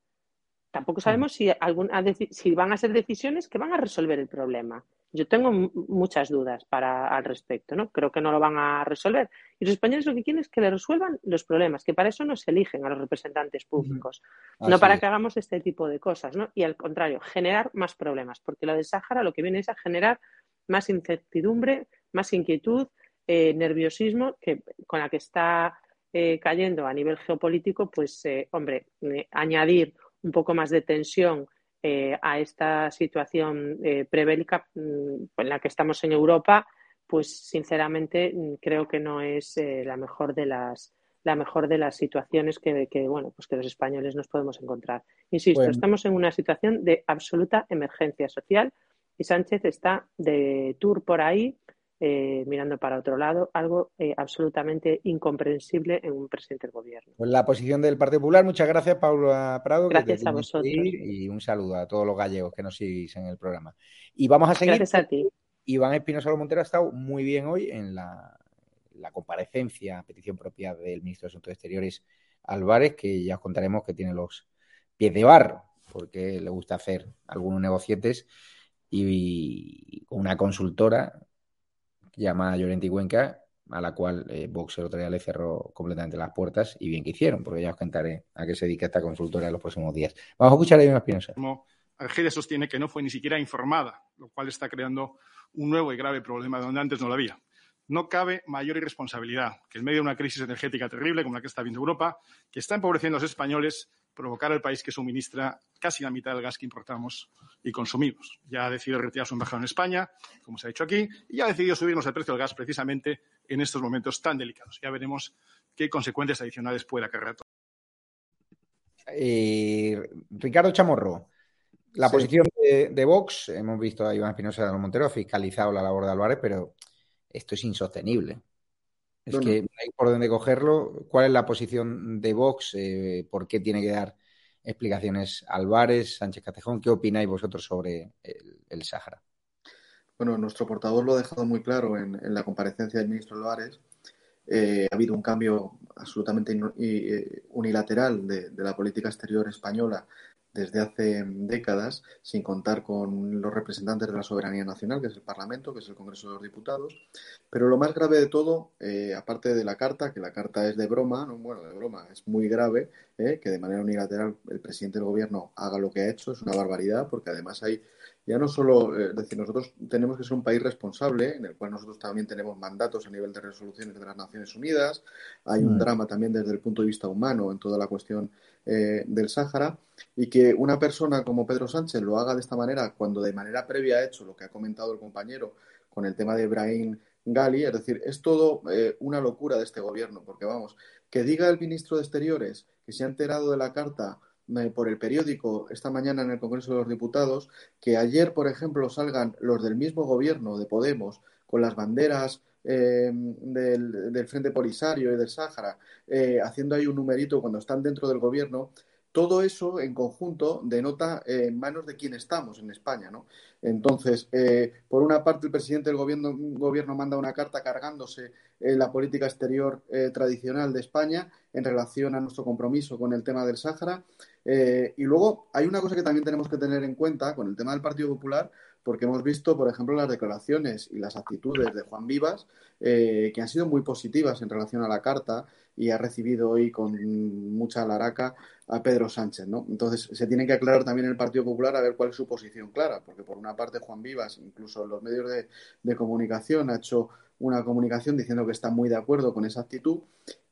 Tampoco sabemos si, alguna, si van a ser decisiones que van a resolver el problema. Yo tengo muchas dudas para, al respecto, ¿no? Creo que no lo van a resolver. Y los españoles lo que quieren es que le resuelvan los problemas, que para eso no se eligen a los representantes públicos, no para que hagamos este tipo de cosas, ¿no? Y al contrario, generar más problemas, porque lo del Sáhara lo que viene es a generar más incertidumbre, más inquietud, eh, nerviosismo, que con la que está eh, cayendo a nivel geopolítico, pues, eh, hombre, añadir un poco más de tensión eh, a esta situación eh, prebélica mm, en la que estamos en Europa, pues sinceramente mm, creo que no es eh, la mejor de las la mejor de las situaciones que, bueno pues que los españoles nos podemos encontrar. Insisto, estamos en una situación de absoluta emergencia social y Sánchez está de tour por ahí eh, mirando para otro lado, algo eh, absolutamente incomprensible en un presidente del gobierno. Pues la posición del Partido Popular, muchas gracias, Paula Prado. Gracias a vosotros. Y un saludo a todos los gallegos que nos seguís en el programa. Y vamos a seguir. Gracias a ti. Iván Espinosa Montero ha estado muy bien hoy en la, la comparecencia, petición propia del ministro de Asuntos Exteriores Álvarez, que ya os contaremos que tiene los pies de barro, porque le gusta hacer algunos negocietes y una consultora llamada Llorente Cuenca, a la cual eh, Vox el otro día le cerró completamente las puertas y bien que hicieron, porque ya os contaré a qué se dedica esta consultora en los próximos días. Vamos a escuchar a Iván Espinosa. Algede sostiene que no fue ni siquiera informada, lo cual está creando un nuevo y grave problema donde antes no lo había. No cabe mayor irresponsabilidad que en medio de una crisis energética terrible como la que está viendo Europa, que está empobreciendo a los españoles, provocar al país que suministra casi la mitad del gas que importamos y consumimos. Ya ha decidido retirar su embajada en España, como se ha dicho aquí, y ya ha decidido subirnos el precio del gas precisamente en estos momentos tan delicados. Ya veremos qué consecuencias adicionales puede acarrear. Eh, Ricardo Chamorro, La Sí. posición de, de Vox, hemos visto a Iván Espinosa de los Montero, ha fiscalizado la labor de Álvarez, pero esto es insostenible. Es No, que no hay por dónde cogerlo. ¿Cuál es la posición de Vox? Eh, ¿Por qué tiene que dar explicaciones Álvarez, Sánchez Catejón? ¿Qué opináis vosotros sobre el, el Sáhara? Bueno, nuestro portavoz lo ha dejado muy claro en, en la comparecencia del ministro Álvarez. Eh, ha habido un cambio absolutamente eh, unilateral de, de la política exterior española desde hace décadas, sin contar con los representantes de la soberanía nacional, que es el Parlamento, que es el Congreso de los Diputados. Pero lo más grave de todo, eh, aparte de la carta, que la carta es de broma, no, bueno, de broma, es muy grave, eh, que de manera unilateral el presidente del gobierno haga lo que ha hecho, es una barbaridad, porque además hay ya no solo, eh, es decir, nosotros tenemos que ser un país responsable, en el cual nosotros también tenemos mandatos a nivel de resoluciones de las Naciones Unidas, hay un Mm. drama también desde el punto de vista humano en toda la cuestión eh, del Sáhara, y que una persona como Pedro Sánchez lo haga de esta manera, cuando de manera previa ha hecho lo que ha comentado el compañero con el tema de Ibrahim Gali, es decir, es todo eh, una locura de este gobierno, porque vamos, que diga el ministro de Exteriores que se ha enterado de la carta eh, por el periódico esta mañana en el Congreso de los Diputados, que ayer, por ejemplo, salgan los del mismo gobierno de Podemos con las banderas eh, del, Frente Polisario y del Sáhara, eh, haciendo ahí un numerito cuando están dentro del gobierno, todo eso en conjunto denota eh, en manos de quién estamos en España, ¿no? Entonces, eh, por una parte, el presidente del gobierno, gobierno manda una carta cargándose la política exterior tradicional de España en relación a nuestro compromiso con el tema del Sáhara. Y luego hay una cosa que también tenemos que tener en cuenta con el tema del Partido Popular, porque hemos visto, por ejemplo, las declaraciones y las actitudes de Juan Vivas, eh, que han sido muy positivas en relación a la carta y ha recibido hoy con mucha laraca a Pedro Sánchez, ¿no? Entonces, se tiene que aclarar también el Partido Popular a ver cuál es su posición clara, porque por una parte Juan Vivas, incluso en los medios de, de comunicación, ha hecho una comunicación diciendo que está muy de acuerdo con esa actitud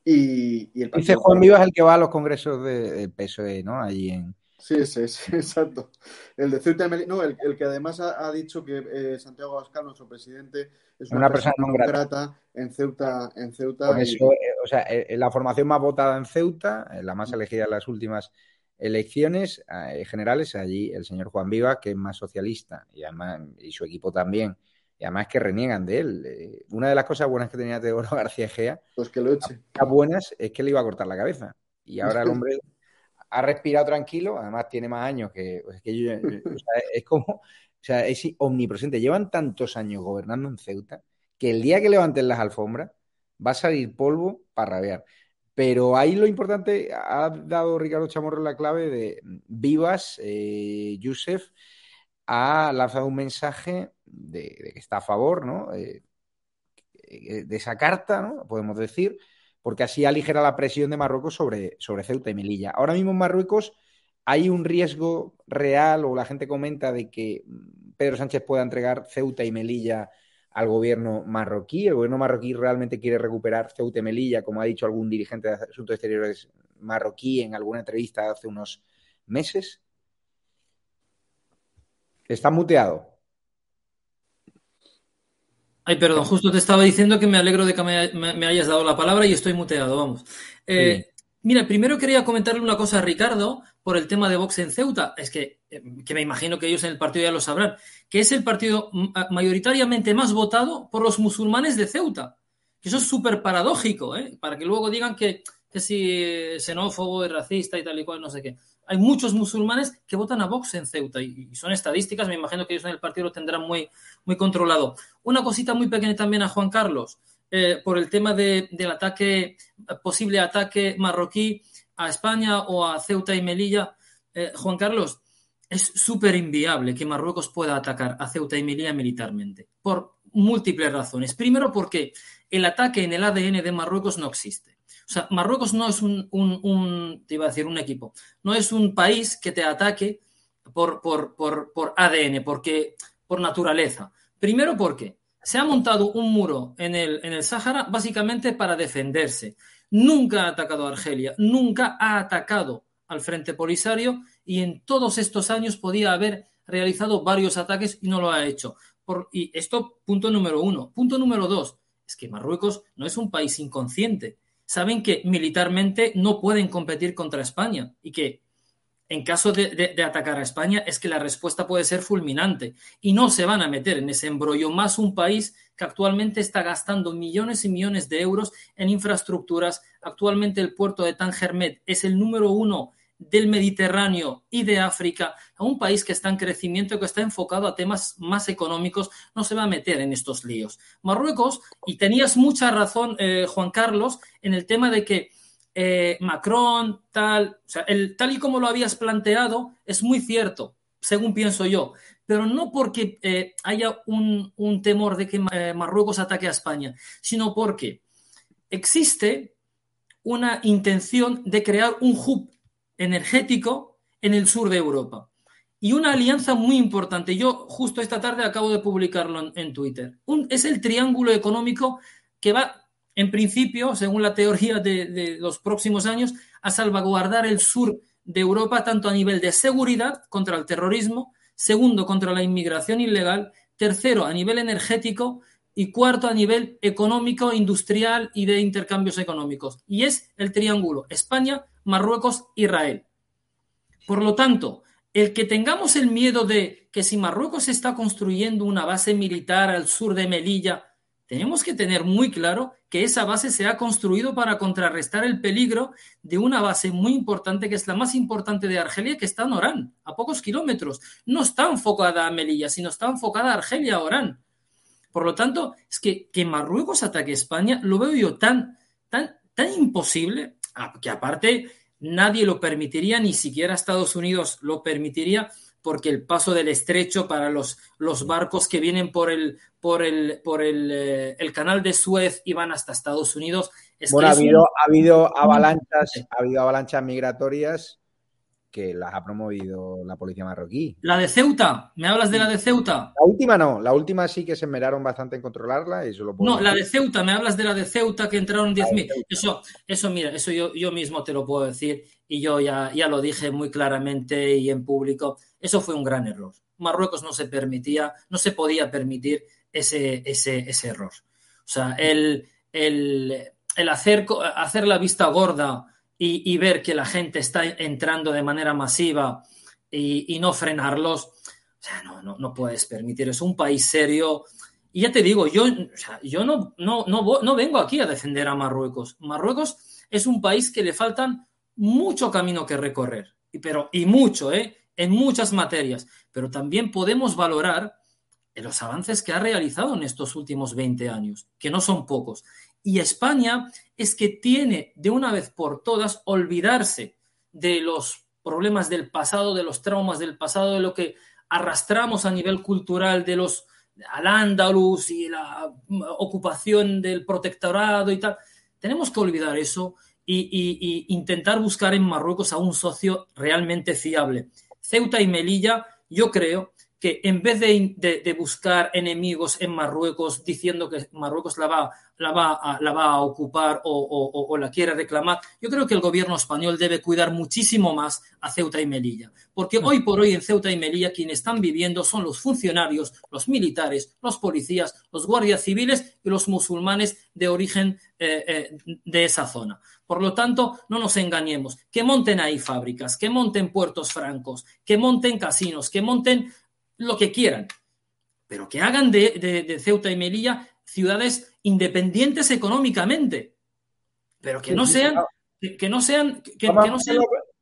y, y el Dice Juan Popular- Vivas el que va a los congresos de- del PSOE, ¿no? Allí en... Sí, ese, sí, exacto. El de Ceuta y no, el, el que además ha, ha dicho que eh, Santiago Abascal, nuestro presidente, es una, Una persona persona grata. grata en Ceuta, en Ceuta Por y- eso, eh, o sea, eh, la formación más votada en Ceuta, eh, la más elegida en las últimas elecciones eh, generales, allí el señor Juan Viva, que es más socialista, y además, y su equipo también, y además que reniegan de él. Eh, una de las cosas buenas que tenía Teodoro García Egea, pues que lo eche. las buenas, es que le iba a cortar la cabeza. Y ahora el hombre ha respirado tranquilo, además tiene más años que, yo- es como, o sea, es omnipresente. Llevan tantos años gobernando en Ceuta que el día que levanten las alfombras va a salir polvo para rabiar. Pero ahí lo importante, ha dado Ricardo Chamorro la clave de Vivas, eh, Yusef, ha lanzado un mensaje de, de que está a favor, ¿no? Eh, eh, de esa carta, ¿no? Podemos decir, porque así aligera la presión de Marruecos sobre, sobre Ceuta y Melilla. Ahora mismo en Marruecos hay un riesgo real, o la gente comenta, de que Pedro Sánchez pueda entregar Ceuta y Melilla al gobierno marroquí. El gobierno marroquí realmente quiere recuperar Ceuta y Melilla, como ha dicho algún dirigente de Asuntos Exteriores marroquí en alguna entrevista hace unos meses. Está muteado. Ay, perdón, justo te estaba diciendo que me alegro de que me, me- me hayas dado la palabra y estoy muteado, vamos. Eh, Mira, primero quería comentarle una cosa a Ricardo por el tema de Vox en Ceuta. Es que, eh, que me imagino que ellos en el partido ya lo sabrán, que es el partido mm, mayoritariamente más votado por los musulmanes de Ceuta. Que eso es súper paradójico, ¿eh? Para que luego digan que, que si xenófobo y racista y tal y cual, no sé qué. Hay muchos musulmanes que votan a Vox en Ceuta y, y son estadísticas, me imagino que ellos en el partido lo tendrán muy, muy controlado. Una cosita muy pequeña también a Juan Carlos, eh, por el tema de- del ataque, posible ataque marroquí a España o a Ceuta y Melilla. Eh, Juan Carlos, es súper inviable que Marruecos pueda atacar a Ceuta y Melilla militarmente, por múltiples razones. Primero, porque el ataque en el ADN de Marruecos no existe. O sea, Marruecos no es un, un- te iba a decir, un equipo, no es un país que te ataque por, por, por, por ADN, porque, por naturaleza. Primero porque se ha montado un muro en el, en el Sáhara básicamente para defenderse. Nunca ha atacado a Argelia, nunca ha atacado al Frente Polisario y en todos estos años podía haber realizado varios ataques y no lo ha hecho. Por- y esto, punto número uno. Punto número dos, es que Marruecos no es un país inconsciente. Saben que militarmente no pueden competir contra España y que en caso de, atacar a España es que la respuesta puede ser fulminante y no se van a meter en ese embrollo más un país que actualmente está gastando millones y millones de euros en infraestructuras. Actualmente el puerto de Tangermet es el número uno del Mediterráneo y de África, a un país que está en crecimiento, que está enfocado a temas más económicos, no se va a meter en estos líos. Marruecos, y tenías mucha razón, eh, Juan Carlos, en el tema de que eh, Macron, tal, o sea, el, tal y como lo habías planteado, es muy cierto, según pienso yo, pero no porque eh, haya un, un, temor de que Marruecos ataque a España, sino porque existe una intención de crear un hub energético en el sur de Europa. Y una alianza muy importante. Yo justo esta tarde acabo de publicarlo en, Twitter. Es el triángulo económico que va, en principio, según la teoría de, de los próximos años, a salvaguardar el sur de Europa tanto a nivel de seguridad contra el terrorismo, segundo contra la inmigración ilegal, tercero a nivel energético y cuarto a nivel económico, industrial y de intercambios económicos. Y es el triángulo España, Marruecos, Israel. Por lo tanto, el que tengamos el miedo de que si Marruecos está construyendo una base militar al sur de Melilla, tenemos que tener muy claro que esa base se ha construido para contrarrestar el peligro de una base muy importante, que es la más importante de Argelia, que está en Orán, a pocos kilómetros. No está enfocada a Melilla, sino está enfocada a Argelia, a Orán. Por lo tanto, es que, que Marruecos ataque a España lo veo yo tan, tan, tan imposible, que aparte nadie lo permitiría, ni siquiera Estados Unidos lo permitiría, porque el paso del estrecho para los, los barcos que vienen por el, por el, por el, eh, el canal de Suez y van hasta Estados Unidos. Es bueno, ha habido, un... ha habido avalanchas, ha habido avalanchas migratorias que las ha promovido la policía marroquí. La de Ceuta, ¿me hablas de la de Ceuta? La última no, la última sí que se meraron bastante en controlarla y eso lo puedo No, decir. la de Ceuta, me hablas de la de Ceuta que entraron 10.000. Eso, eso, mira, eso yo, yo mismo te lo puedo decir y yo ya, ya lo dije muy claramente y en público. Eso fue un gran error. Marruecos no se permitía, no se podía permitir ese, ese, ese error. O sea, el, el, el hacer, hacer la vista gorda y, y, ver que la gente está entrando de manera masiva y, y no frenarlos, o sea, no, no, no, puedes permitir. Es un país serio. Y ya te digo, yo, o sea, yo no, no, no, no vengo aquí a defender a Marruecos. Marruecos es un país que le faltan mucho camino que recorrer, pero y mucho, ¿eh? en muchas materias, pero también podemos valorar los avances que ha realizado en estos últimos 20 años, que no son pocos. Y España es que tiene de una vez por todas olvidarse de los problemas del pasado, de los traumas del pasado, de lo que arrastramos a nivel cultural, de los al Andalus y la ocupación del protectorado y tal. Tenemos que olvidar eso y, y, y intentar buscar en Marruecos a un socio realmente fiable. Ceuta y Melilla, yo creo que en vez de, de, de, buscar enemigos en Marruecos diciendo que Marruecos la va, la va, a, la va a ocupar o, o, o, la quiere reclamar, yo creo que el gobierno español debe cuidar muchísimo más a Ceuta y Melilla. Porque hoy por hoy en Ceuta y Melilla quienes están viviendo son los funcionarios, los militares, los policías, los guardias civiles y los musulmanes de origen eh, eh, de esa zona. Por lo tanto, no nos engañemos. Que monten ahí fábricas, que monten puertos francos, que monten casinos, que monten lo que quieran, pero que hagan de, de, de, Ceuta y Melilla ciudades independientes económicamente, pero que no sean, que, que no sean, que, vamos, que no sean...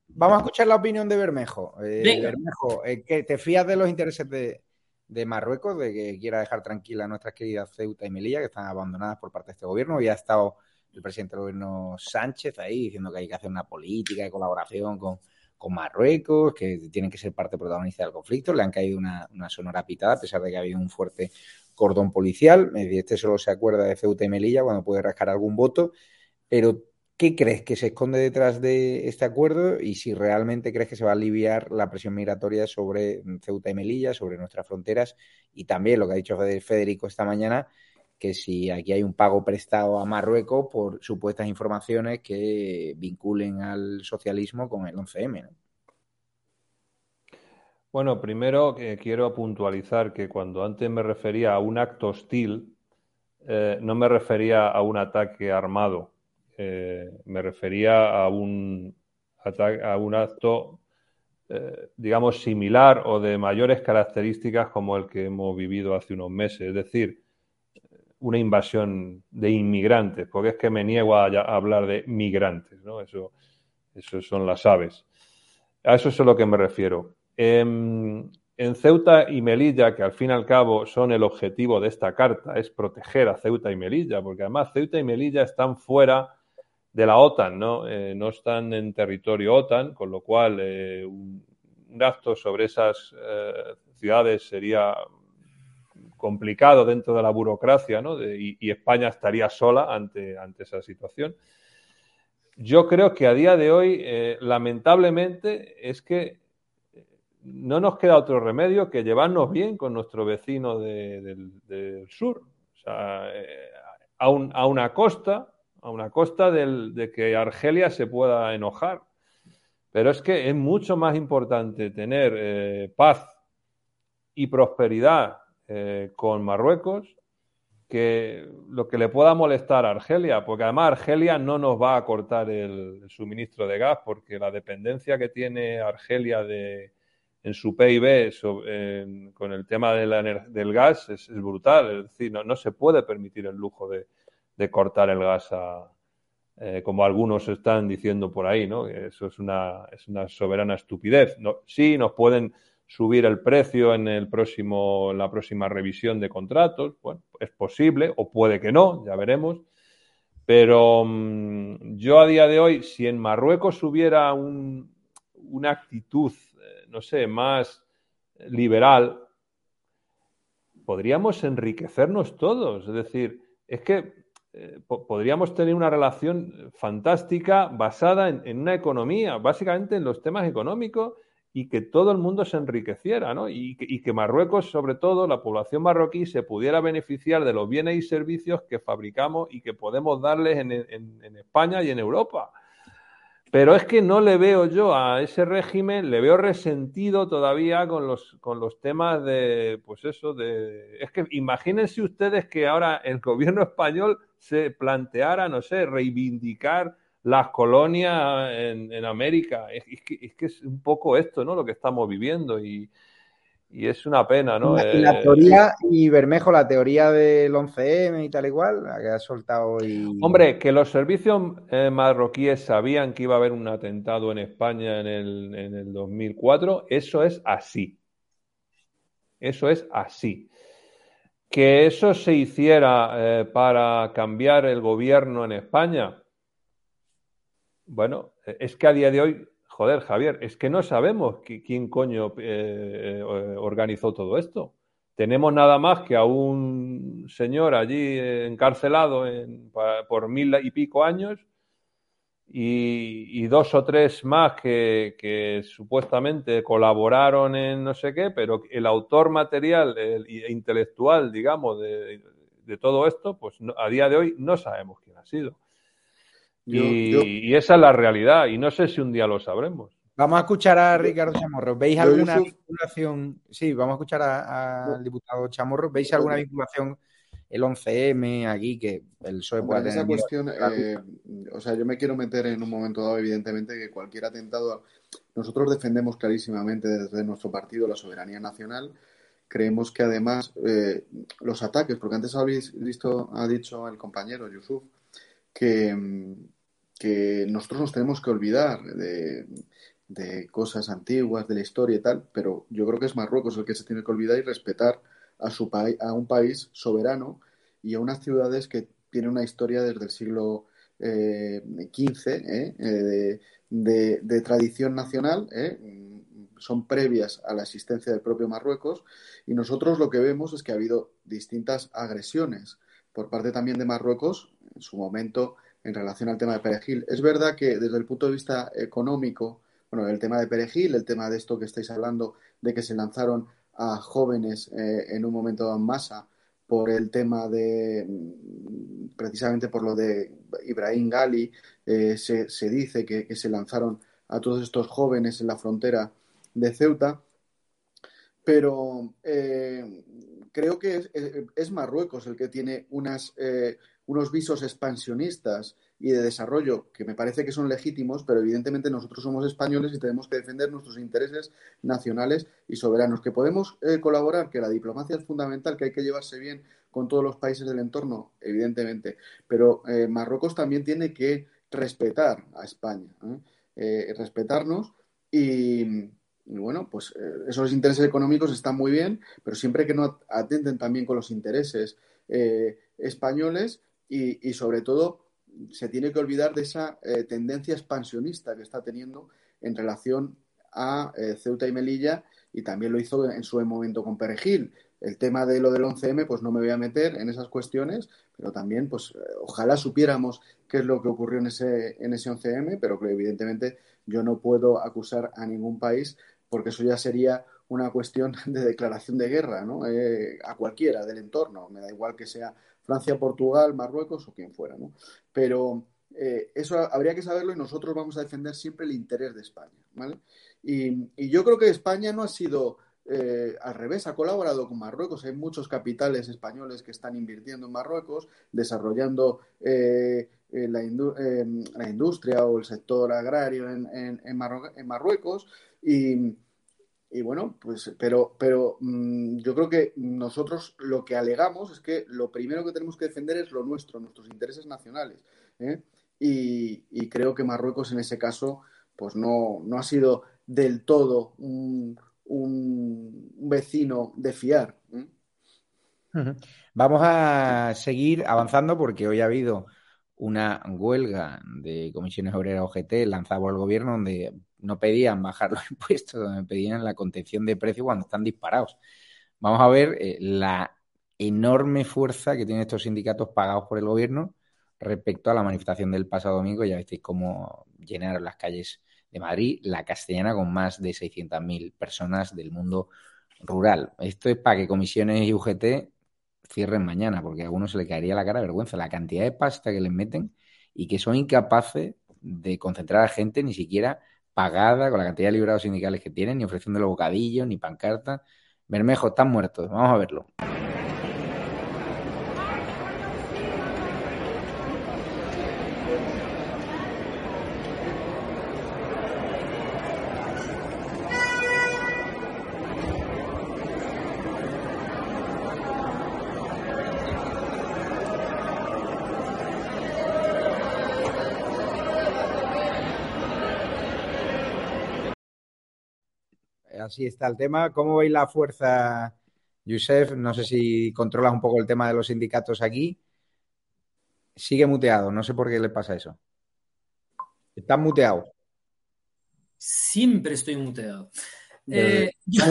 Vamos a escuchar la opinión de Bermejo. Eh, Bermejo, eh, que te fías de los intereses de, de, Marruecos, de que quiera dejar tranquila a nuestras queridas Ceuta y Melilla, que están abandonadas por parte de este gobierno. Y ha estado el presidente del gobierno Sánchez ahí diciendo que hay que hacer una política de colaboración con, con Marruecos, que tienen que ser parte protagonista del conflicto. Le han caído una, una, sonora pitada, a pesar de que ha habido un fuerte cordón policial. Este solo se acuerda de Ceuta y Melilla cuando puede rascar algún voto. Pero, ¿qué crees que se esconde detrás de este acuerdo? Y si realmente crees que se va a aliviar la presión migratoria sobre Ceuta y Melilla, sobre nuestras fronteras, y también lo que ha dicho Federico esta mañana, que si aquí hay un pago prestado a Marruecos por supuestas informaciones que vinculen al socialismo con el 11M. ¿no? Bueno, primero eh, quiero puntualizar que cuando antes me refería a un acto hostil, eh, no me refería a un ataque armado, eh, me refería a un, a un acto digamos, similar o de mayores características como el que hemos vivido hace unos meses. Es decir, una invasión de inmigrantes, porque es que me niego a, hablar de migrantes, ¿no? Eso, son las aves. A eso es a lo que me refiero. En, en Ceuta y Melilla, que al fin y al cabo son el objetivo de esta carta, es proteger a Ceuta y Melilla, porque además Ceuta y Melilla están fuera de la OTAN, ¿no? Eh, no están en territorio OTAN, con lo cual eh, un, acto sobre esas eh, ciudades sería complicado dentro de la burocracia, ¿no? Y, España estaría sola ante, ante esa situación. Yo creo que a día de hoy, eh, lamentablemente, es que no nos queda otro remedio que llevarnos bien con nuestro vecino de, del, sur. O sea, eh, a, una costa, a una costa del, de que Argelia se pueda enojar. Pero es que es mucho más importante tener eh, paz y prosperidad eh, con Marruecos que lo que le pueda molestar a Argelia, porque además Argelia no nos va a cortar el, suministro de gas, porque la dependencia que tiene Argelia de, en su PIB con el tema de la, del gas es, es, brutal. Es decir, no, no, se puede permitir el lujo de, de cortar el gas a, eh, como algunos están diciendo por ahí, ¿no? Eso es una, es una soberana estupidez. No, sí, nos pueden subir el precio en el próximo, la próxima revisión de contratos. Bueno, es posible, o puede que no, ya veremos. Pero mmm, yo a día de hoy, si en Marruecos hubiera un, una actitud no sé, más liberal, podríamos enriquecernos todos. Es decir, es que eh, podríamos tener una relación fantástica basada en, una economía, básicamente en los temas económicos y que todo el mundo se enriqueciera, ¿no? Y que, y que Marruecos, sobre todo, la población marroquí, se pudiera beneficiar de los bienes y servicios que fabricamos y que podemos darles en, en, en España y en Europa. Pero es que no le veo yo a ese régimen, le veo resentido todavía con los, con los temas de, pues eso, de... Es que imagínense ustedes que ahora el gobierno español se planteara, no sé, reivindicar las colonias en, en América. Es, es, que, es, que, es un poco esto, ¿no? Lo que estamos viviendo y, y es una pena, ¿no? Y la, teoría, y Bermejo, la teoría del 11M y tal igual, la que ha soltado y... Hombre, que los servicios eh, marroquíes sabían que iba a haber un atentado en España en el, en el 2004, eso es así. Eso es así. Que eso se hiciera eh, para cambiar el gobierno en España, bueno, es que a día de hoy joder, Javier, es que no sabemos quién coño eh, organizó todo esto. Tenemos nada más que a un señor allí encarcelado en, por mil y pico años y, dos o tres más que, supuestamente colaboraron en no sé qué, pero el autor material el, intelectual, digamos, de, todo esto, pues a día de hoy no sabemos quién ha sido. Yo, y, yo... y, esa es la realidad, y no sé si un día lo sabremos. Vamos a escuchar a Ricardo Chamorro. ¿Veis alguna vinculación? Sí, vamos a escuchar al diputado Chamorro. ¿Veis alguna vinculación el 11M aquí que el PSOE pueda tener? Esa cuestión, eh, o sea, yo me quiero meter en un momento dado, evidentemente, que cualquier atentado. Nosotros defendemos clarísimamente desde nuestro partido la soberanía nacional. Creemos que además eh, los ataques, porque antes habéis visto, ha dicho el compañero Yusuf, que, que nosotros nos tenemos que olvidar de, de, cosas antiguas, de la historia y tal, pero yo creo que es Marruecos el que se tiene que olvidar y respetar a, su a un país soberano y a unas ciudades que tienen una historia desde el siglo eh, XV ¿eh? de, de, de, tradición nacional, ¿eh? son previas a la existencia del propio Marruecos y nosotros lo que vemos es que ha habido distintas agresiones por parte también de Marruecos en su momento en relación al tema de Perejil. Es verdad que desde el punto de vista económico, bueno, el tema de Perejil, el tema de esto que estáis hablando, de que se lanzaron a jóvenes eh, en un momento en masa por el tema de, precisamente por lo de Ibrahim Gali, eh, se, dice que, se lanzaron a todos estos jóvenes en la frontera de Ceuta, pero eh, creo que es, Marruecos el que tiene unas, unos visos expansionistas y de desarrollo que me parece que son legítimos, pero evidentemente nosotros somos españoles y tenemos que defender nuestros intereses nacionales y soberanos. Que podemos eh, colaborar, que la diplomacia es fundamental, que hay que llevarse bien con todos los países del entorno, evidentemente, pero eh, Marruecos también tiene que respetar a España, ¿eh? respetarnos y, bueno, pues esos intereses económicos están muy bien, pero siempre que no atenten también con los intereses españoles y, y sobre todo se tiene que olvidar de esa eh, tendencia expansionista que está teniendo en relación a eh, Ceuta y Melilla y también lo hizo en su momento con Perejil. El tema de lo del 11M, pues no me voy a meter en esas cuestiones, pero también, pues eh, ojalá supiéramos qué es lo que ocurrió en ese, en ese 11M, pero evidentemente yo no puedo acusar a ningún país porque eso ya sería una cuestión de declaración de guerra, ¿no? a cualquiera del entorno, me da igual que sea Francia, Portugal, Marruecos o quien fuera, ¿no? Pero eh, eso habría que saberlo y nosotros vamos a defender siempre el interés de España, ¿vale? Y, yo creo que España no ha sido eh, al revés, ha colaborado con Marruecos. Hay muchos capitales españoles que están invirtiendo en Marruecos, desarrollando eh, la, industria o el sector agrario en, en Marruecos. Y, y bueno, pues, pero, pero mm, yo creo que nosotros lo que alegamos es que lo primero que tenemos que defender es lo nuestro, nuestros intereses nacionales. ¿eh? Y, creo que Marruecos en ese caso, pues no, no ha sido del todo un, vecino de fiar. ¿eh? Vamos a seguir avanzando porque hoy ha habido una huelga de comisiones obreras OGT lanzada por el gobierno donde no pedían bajar los impuestos, donde pedían la contención de precios cuando están disparados. Vamos a ver eh, la enorme fuerza que tienen estos sindicatos pagados por el gobierno respecto a la manifestación del pasado domingo. Ya visteis cómo llenaron las calles de Madrid, la castellana, con más de 600.000 personas del mundo rural. Esto es para que comisiones y UGT cierren mañana, porque a algunos se le caería la cara vergüenza la cantidad de pasta que les meten y que son incapaces de concentrar a gente ni siquiera pagada con la cantidad de liberados sindicales que tienen, ni ofreciéndole bocadillos, ni pancarta. Bermejo, están muertos. Vamos a verlo. Así está el tema. ¿Cómo veis la fuerza, Yusef? No sé si controlas un poco el tema de los sindicatos aquí. Sigue muteado, no sé por qué le pasa eso. Está muteado. Siempre estoy muteado. Eh, yo,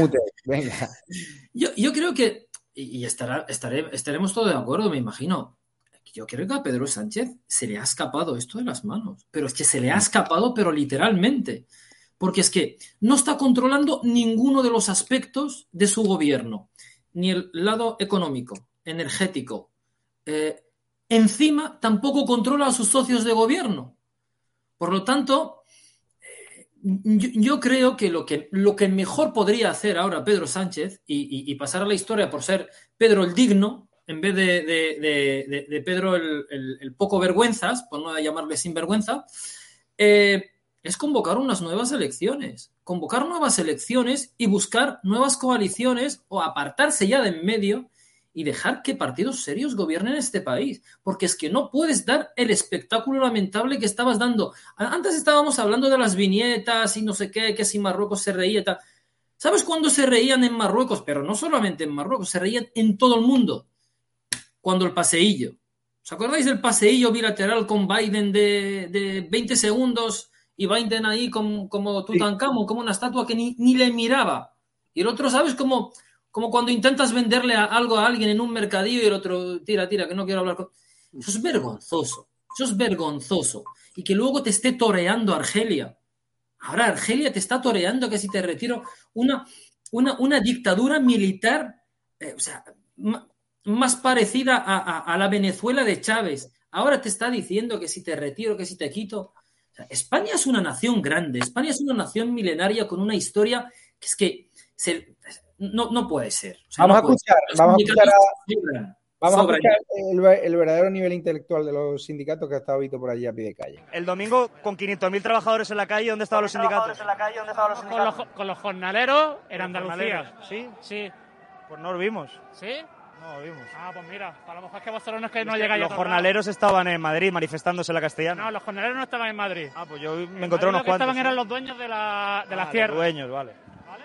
venga. Yo, creo que, y estará, estaremos todos de acuerdo, me imagino. Yo creo que a Pedro Sánchez se le ha escapado esto de las manos, pero es que se le ha escapado, pero literalmente porque es que no está controlando ninguno de los aspectos de su gobierno, ni el lado económico, energético. Eh, encima, tampoco controla a sus socios de gobierno. Por lo tanto, eh, yo, creo que lo, que lo que mejor podría hacer ahora Pedro Sánchez y, pasar a la historia por ser Pedro el digno, en vez de, Pedro el, poco vergüenzas, por no llamarle sinvergüenza, eh, es convocar unas nuevas elecciones, convocar nuevas elecciones y buscar nuevas coaliciones o apartarse ya de en medio y dejar que partidos serios gobiernen este país, porque es que no puedes dar el espectáculo lamentable que estabas dando. Antes estábamos hablando de las viñetas y no sé qué, que si Marruecos se reía tal. ¿Sabes cuándo se reían en Marruecos? Pero no solamente en Marruecos, se reían en todo el mundo. Cuando el paseillo. ¿Os acordáis del paseillo bilateral con Biden de, de 20 segundos y Biden ahí como, como Tutankamón, como una estatua que ni, ni, le miraba. Y el otro, ¿sabes? Como, como cuando intentas venderle algo a alguien en un mercadillo y el otro, tira, tira, que no quiero hablar con... Eso es vergonzoso, eso es vergonzoso. Y que luego te esté toreando Argelia. Ahora Argelia te está toreando que si te retiro una, una, una dictadura militar, eh, o sea, más parecida a, a, a la Venezuela de Chávez. Ahora te está diciendo que si te retiro, que si te quito. España es una nación grande, España es una nación milenaria con una historia que es que no, puede ser. vamos, a escuchar, vamos, a Vamos sobra a escuchar el, el verdadero nivel intelectual de los sindicatos que ha estado visto por allí a pie de calle. El domingo, con 500.000 trabajadores en la calle, ¿dónde estaban los sindicatos? Con los, con los jornaleros en Andalucía. ¿Sí? Sí. Pues no lo vimos. ¿Sí? No lo vimos. Ah, pues mira, a lo mejor es que vosotros no es que no Es que llegáis a los jornaleros estaban en Madrid manifestándose en la castellana. No, los jornaleros no estaban en Madrid. Ah, pues yo me En encontré unos lo que cuantos. estaban eran los dueños de, la, de Ah, las los tierras. dueños, vale. ¿Vale?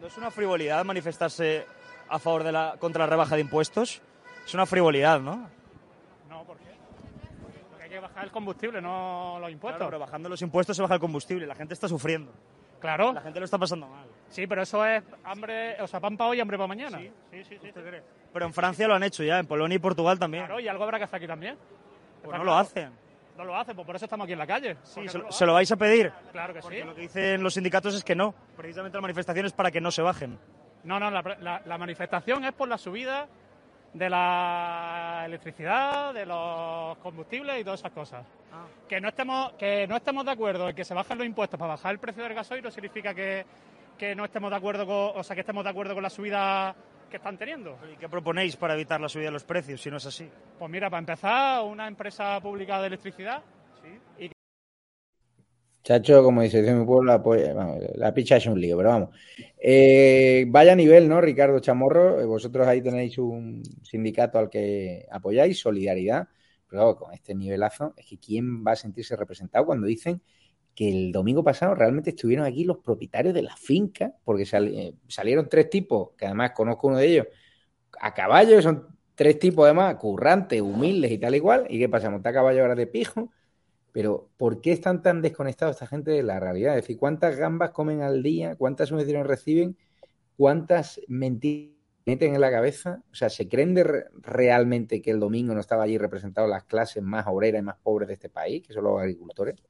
¿No es una frivolidad manifestarse a favor de la contra la rebaja de impuestos? Es una frivolidad, ¿no? No, ¿por qué? Porque hay que bajar el combustible, no los impuestos. Claro, pero bajando los impuestos se baja el combustible. La gente está sufriendo. Claro. La gente lo está pasando mal. Sí, pero eso es hambre, o sea, pan para hoy y hambre para mañana. Sí, sí, sí. sí, Pero en Francia lo han hecho ya, en Polonia y Portugal también. Claro, y algo habrá que hacer aquí también. Pues no lo hacen. No lo hacen, pues por eso estamos aquí en la calle. Sí, se, no lo- lo se lo vais a pedir. Claro que sí. Lo que dicen los sindicatos es que no. Precisamente la manifestación es para que no se bajen. No, no, la, la- la manifestación es por la subida de la electricidad, de los combustibles y todas esas cosas. Ah. Que no estemos que no estemos de acuerdo en que se bajen los impuestos para bajar el precio del gasoil no significa que, que no estemos de acuerdo con, o sea, que estemos de acuerdo con la subida que están teniendo. ¿Y qué proponéis para evitar la subida de los precios si no es así? Pues mira, para empezar, una empresa pública de electricidad y Chacho, como dice mi pueblo, la, la picha es un lío, pero vamos. Eh, vaya nivel, ¿no, Ricardo Chamorro? Eh, Vosotros ahí tenéis un sindicato al que apoyáis, solidaridad, pero con este nivelazo, es que ¿quién va a sentirse representado cuando dicen que el domingo pasado realmente estuvieron aquí los propietarios de la finca? Porque eh, salieron tres tipos, que además conozco uno de ellos, a caballo, son tres tipos además, currantes, humildes y tal igual, ¿y qué pasa? Montar a caballo ahora de pijo. Pero, ¿por qué están tan desconectados esta gente de la realidad? Es decir, ¿cuántas gambas comen al día? ¿Cuántas subvenciones reciben? ¿Cuántas mentiras meten en la cabeza? O sea, ¿se creen realmente que el domingo no estaba allí representado las clases más obreras y más pobres de este país, que son los agricultores?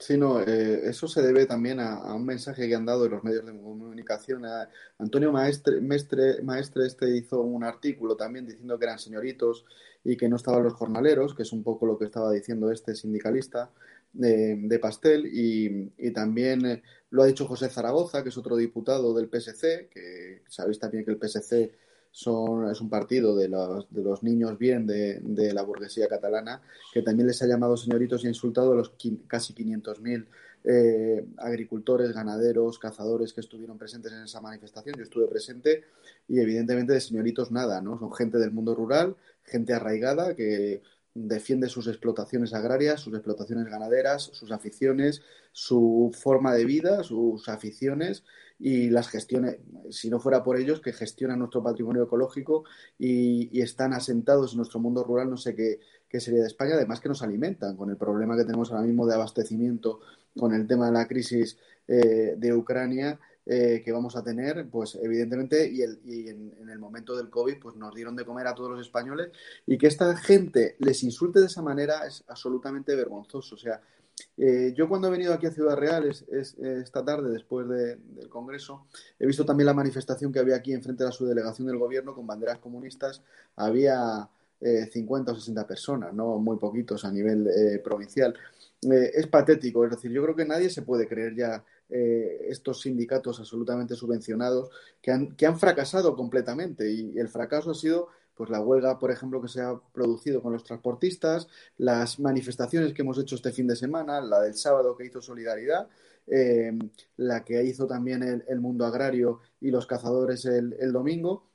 Sí, no, eh, eso se debe también a, a un mensaje que han dado en los medios de comunicación. A- Antonio Maestre, Maestre este hizo un artículo también diciendo que eran señoritos y que no estaban los jornaleros, que es un poco lo que estaba diciendo este sindicalista de, de Pastel. Y, y también eh, lo ha dicho José Zaragoza, que es otro diputado del PSC, que sabéis también que el PSC son, es un partido de los, de los niños bien de, la burguesía catalana, que también les ha llamado señoritos y ha insultado a los casi 500.000 eh, agricultores, ganaderos, cazadores que estuvieron presentes en esa manifestación. Yo estuve presente y evidentemente de señoritos nada, ¿no? Son gente del mundo rural, gente arraigada que defiende sus explotaciones agrarias, sus explotaciones ganaderas, sus aficiones, su forma de vida, sus aficiones y las gestiones, si no fuera por ellos, que gestionan nuestro patrimonio ecológico y, están asentados en nuestro mundo rural, no sé qué, qué sería de España, además que nos alimentan con el problema que tenemos ahora mismo de abastecimiento, con el tema de la crisis eh, de Ucrania. Eh, que vamos a tener, pues evidentemente, y, el, y en, en el momento del COVID, pues nos dieron de comer a todos los españoles, y que esta gente les insulte de esa manera es absolutamente vergonzoso. O sea, eh, yo cuando he venido aquí a Ciudad Real es, es, eh, esta tarde, después de- del Congreso, he visto también la manifestación que había aquí enfrente de la subdelegación del gobierno con banderas comunistas. Había eh, 50 o 60 personas, no muy poquitos a nivel eh, provincial. Eh, es patético, es decir, yo creo que nadie se puede creer ya eh, estos sindicatos absolutamente subvencionados que han, que han fracasado completamente y el fracaso ha sido pues la huelga, por ejemplo, que se ha producido con los transportistas, las manifestaciones que hemos hecho este fin de semana, la del sábado que hizo Solidaridad, eh, la que hizo también el, mundo agrario y los cazadores el, el domingo.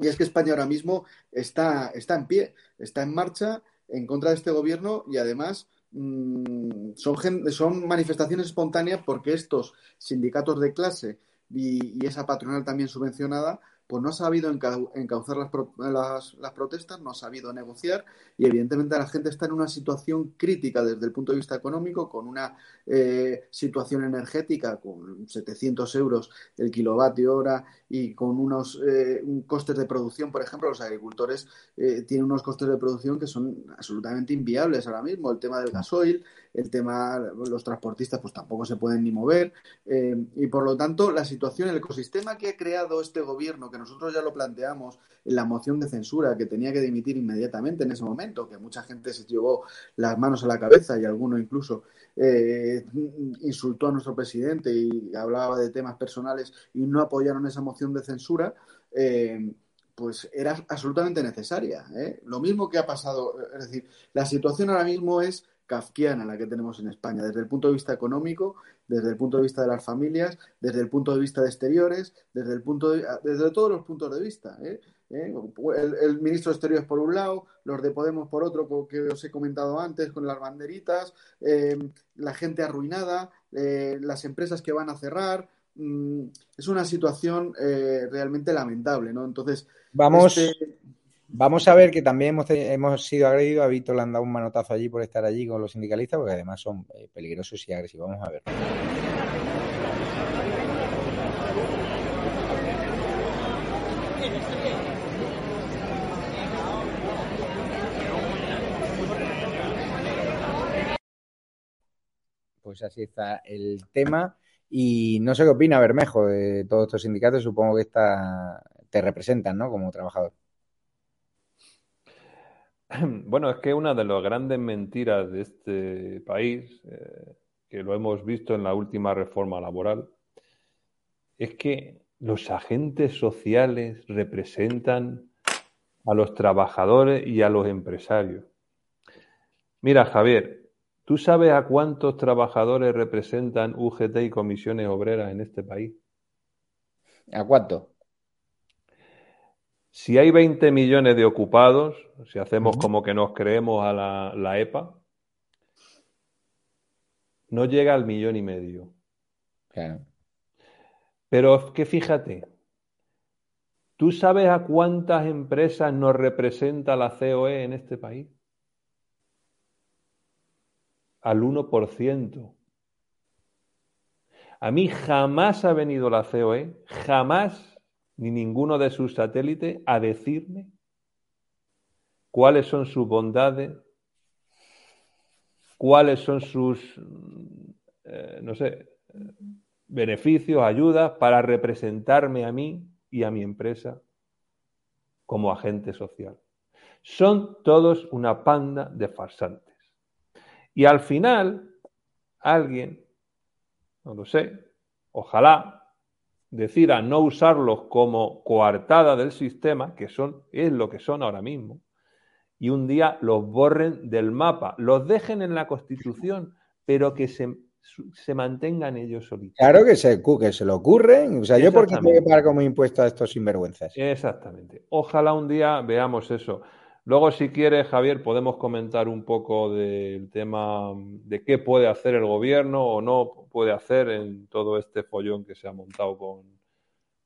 Y es que España ahora mismo está, está en pie, está en marcha en contra de este gobierno y además mm, son, son manifestaciones espontáneas porque estos sindicatos de clase y esa patronal también subvencionada pues no ha sabido encau- encauzar las, pro- las, las protestas, no ha sabido negociar y evidentemente la gente está en una situación crítica desde el punto de vista económico, con una eh, situación energética con 700 euros el kilovatio hora y con unos eh, costes de producción, por ejemplo, los agricultores eh, tienen unos costes de producción que son absolutamente inviables ahora mismo, el tema del gasoil, el tema, los transportistas pues tampoco se pueden ni mover y por lo tanto la situación, el ecosistema que ha creado este gobierno, que nosotros ya lo planteamos en la moción de censura, que tenía que dimitir inmediatamente en ese momento, que mucha gente se llevó las manos a la cabeza y alguno incluso eh, insultó a nuestro presidente y hablaba de temas personales y no apoyaron esa moción de censura, eh, pues era absolutamente necesaria. ¿eh? Lo mismo que ha pasado, es decir, la situación ahora mismo es kafkiana la que tenemos en España, desde el punto de vista económico, desde el punto de vista de las familias, desde el punto de vista de exteriores, desde el punto de, desde todos los puntos de vista. ¿eh? ¿Eh? El, el, ministro de Exteriores por un lado, los de Podemos por otro, que os he comentado antes, con las banderitas, eh, la gente arruinada, eh, las empresas que van a cerrar. Mm, es una situación eh, realmente lamentable, ¿no? Entonces, vamos, este... vamos a ver que también hemos, sido agredidos. A Víctor le han dado un manotazo allí por estar allí con los sindicalistas, porque además son eh, peligrosos y agresivos. Vamos a ver. Pues así está el tema. Y no sé qué opina Bermejo de todos estos sindicatos. Supongo que esta, te representan, ¿no? Como trabajador. Bueno, es que una de las grandes mentiras de este país, eh, que lo hemos visto en la última reforma laboral, es que los agentes sociales representan a los trabajadores y a los empresarios. Mira, Javier, ¿Tú sabes a cuántos trabajadores representan UGT y comisiones obreras en este país? ¿A cuánto? Si hay 20 millones de ocupados, si hacemos como que nos creemos a la, la, EPA, no llega al millón y medio. Claro. Pero es que fíjate, ¿tú sabes a cuántas empresas nos representa la COE en este país? al 1%. A mí jamás ha venido la COE, jamás, ni ninguno de sus satélites, a decirme cuáles son sus bondades, cuáles son sus, eh, no sé, beneficios, ayudas para representarme a mí y a mi empresa como agente social. Son todos una panda de farsantes. Y al final, alguien, no lo sé, ojalá decida no usarlos como coartada del sistema, que son, es lo que son ahora mismo, y un día los borren del mapa, los dejen en la Constitución, pero que se, se mantengan ellos solitos. Claro que se, que se lo ocurren. O sea, yo porque tengo que pagar como impuesto a estos sinvergüenzas. Exactamente. Ojalá un día veamos eso. Luego, si quieres, Javier, podemos comentar un poco del tema de qué puede hacer el gobierno o no puede hacer en todo este follón que se ha montado con,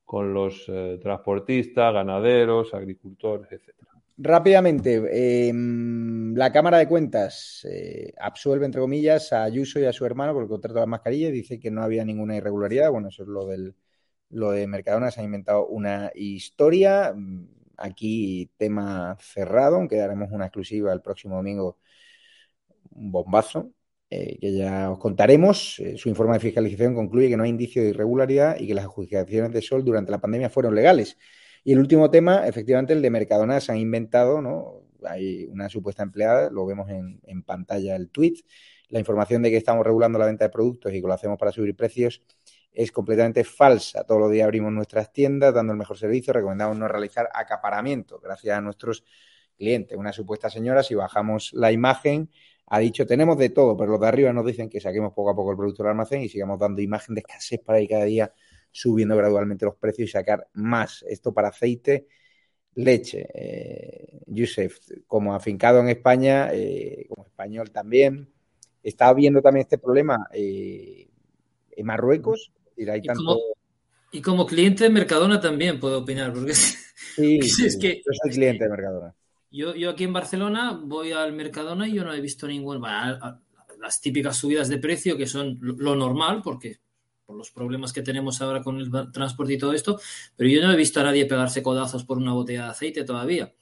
con los eh, transportistas, ganaderos, agricultores, etc. Rápidamente, eh, la Cámara de Cuentas eh, absuelve, entre comillas, a Ayuso y a su hermano por el contrato de las mascarillas. Dice que no había ninguna irregularidad. Bueno, eso es lo del lo de Mercadona. Se ha inventado una historia aquí tema cerrado, aunque haremos una exclusiva el próximo domingo, un bombazo, eh, que ya os contaremos. Eh, su informe de fiscalización concluye que no hay indicio de irregularidad y que las adjudicaciones de Sol durante la pandemia fueron legales. Y el último tema, efectivamente, el de Mercadona se han inventado, ¿no? Hay una supuesta empleada, lo vemos en, en pantalla el tweet, la información de que estamos regulando la venta de productos y que lo hacemos para subir precios es completamente falsa. Todos los días abrimos nuestras tiendas dando el mejor servicio, recomendamos no realizar acaparamiento gracias a nuestros clientes. Una supuesta señora, si bajamos la imagen, ha dicho tenemos de todo, pero los de arriba nos dicen que saquemos poco a poco el producto del almacén y sigamos dando imagen de escasez para ir cada día subiendo gradualmente los precios y sacar más. Esto para aceite, leche. Eh, Yusef, como afincado en España, eh, como español también, está viendo también este problema eh, en Marruecos. Y, tanto... como, y, como, cliente de Mercadona también puedo opinar, porque sí, es que yo soy cliente de Mercadona. Yo, yo aquí en Barcelona voy al Mercadona y yo no he visto ningún. Bueno, las típicas subidas de precio que son lo normal, porque por los problemas que tenemos ahora con el transporte y todo esto, pero yo no he visto a nadie pegarse codazos por una botella de aceite todavía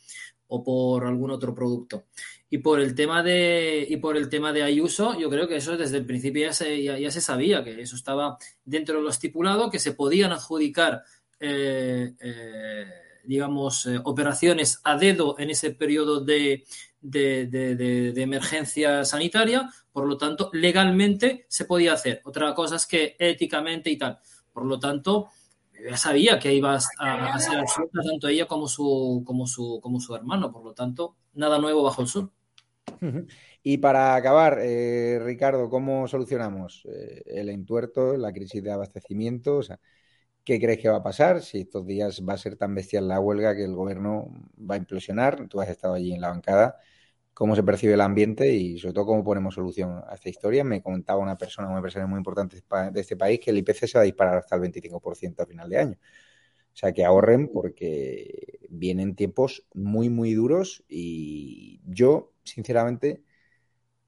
o por algún otro producto. Y por el tema de y por el tema de Ayuso, yo creo que eso desde el principio ya se, ya, ya se sabía, que eso estaba dentro de lo estipulado, que se podían adjudicar eh, eh, digamos, eh, operaciones a dedo en ese periodo de, de, de, emergencia sanitaria, por lo tanto, legalmente se podía hacer. Otra cosa es que éticamente y tal. Por lo tanto, ya sabía que iba a, a ser tanto ella como su, como, su, como su hermano. Por lo tanto, nada nuevo bajo el sol. Y para acabar, eh, Ricardo, ¿cómo solucionamos eh, el entuerto, la crisis de abastecimiento? O sea, ¿Qué crees que va a pasar? Si estos días va a ser tan bestial la huelga que el gobierno va a implosionar. Tú has estado allí en la bancada. ¿Cómo se percibe el ambiente y sobre todo cómo ponemos solución a esta historia? Me comentaba una persona, un empresario muy importante de este país, que el IPC se va a disparar hasta el 25% a final de año. O sea, que ahorren porque vienen tiempos muy, muy duros y yo, sinceramente,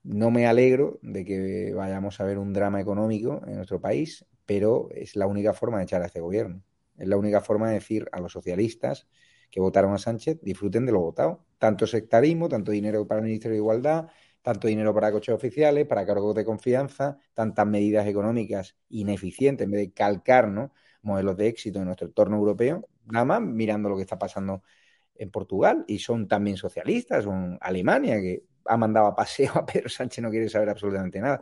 no me alegro de que vayamos a ver un drama económico en nuestro país, pero es la única forma de echar a este gobierno. Es la única forma de decir a los socialistas que votaron a Sánchez, disfruten de lo votado. Tanto sectarismo, tanto dinero para el Ministerio de Igualdad, tanto dinero para coches oficiales, para cargos de confianza, tantas medidas económicas ineficientes en vez de calcar ¿no? Modelos de éxito en nuestro entorno europeo, nada más mirando lo que está pasando en Portugal y son también socialistas, son Alemania que ha mandado a paseo a Pedro Sánchez, no quiere saber absolutamente nada.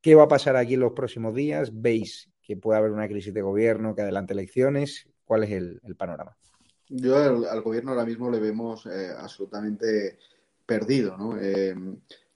¿Qué va a pasar aquí en los próximos días? ¿Veis que puede haber una crisis de gobierno, que adelante elecciones? ¿Cuál es el, panorama? Yo al, al, gobierno ahora mismo le vemos eh, absolutamente perdido, ¿no? Eh,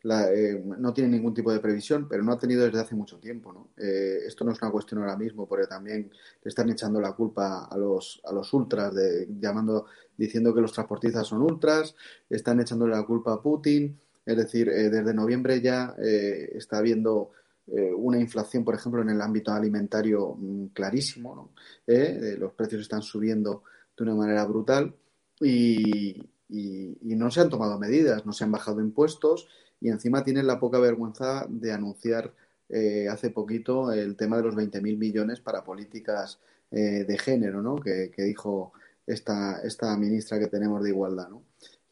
la, eh, no tiene ningún tipo de previsión, pero no ha tenido desde hace mucho tiempo, ¿no? Eh, esto no es una cuestión ahora mismo, porque también le están echando la culpa a los, a los ultras, de, llamando, diciendo que los transportistas son ultras, están echándole la culpa a Putin, es decir, desde noviembre ya está habiendo eh, una inflación, por ejemplo, en el ámbito alimentario mmm, clarísimo. Eh, los precios están subiendo de una manera brutal y, y, no se han tomado medidas, no se han bajado impuestos y encima tienen la poca vergüenza de anunciar eh, hace poquito el tema de los 20.000 millones para políticas de género, ¿no? que, dijo esta, esta ministra que tenemos de igualdad. ¿no?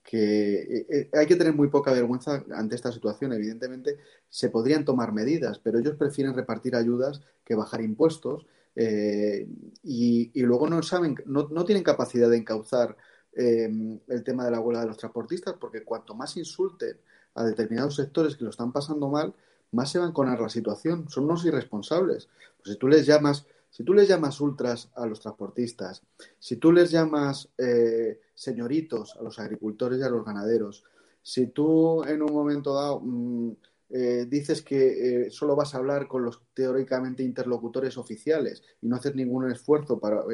que eh, hay que tener muy poca vergüenza ante esta situación. Evidentemente, se podrían tomar medidas, pero ellos prefieren repartir ayudas que bajar impuestos eh, y, y, luego no saben, no, no tienen capacidad de encauzar eh, el tema de la huelga de los transportistas, porque cuanto más insulten a determinados sectores que lo están pasando mal, más se van enconar la situación. Son unos irresponsables. Pues si tú les llamas si tú les llamas ultras a los transportistas, si tú les llamas eh, señoritos a los agricultores y a los ganaderos, si tú en un momento dado mmm, eh, dices que eh, solo vas a hablar con los teóricamente interlocutores oficiales y no haces ningún esfuerzo para,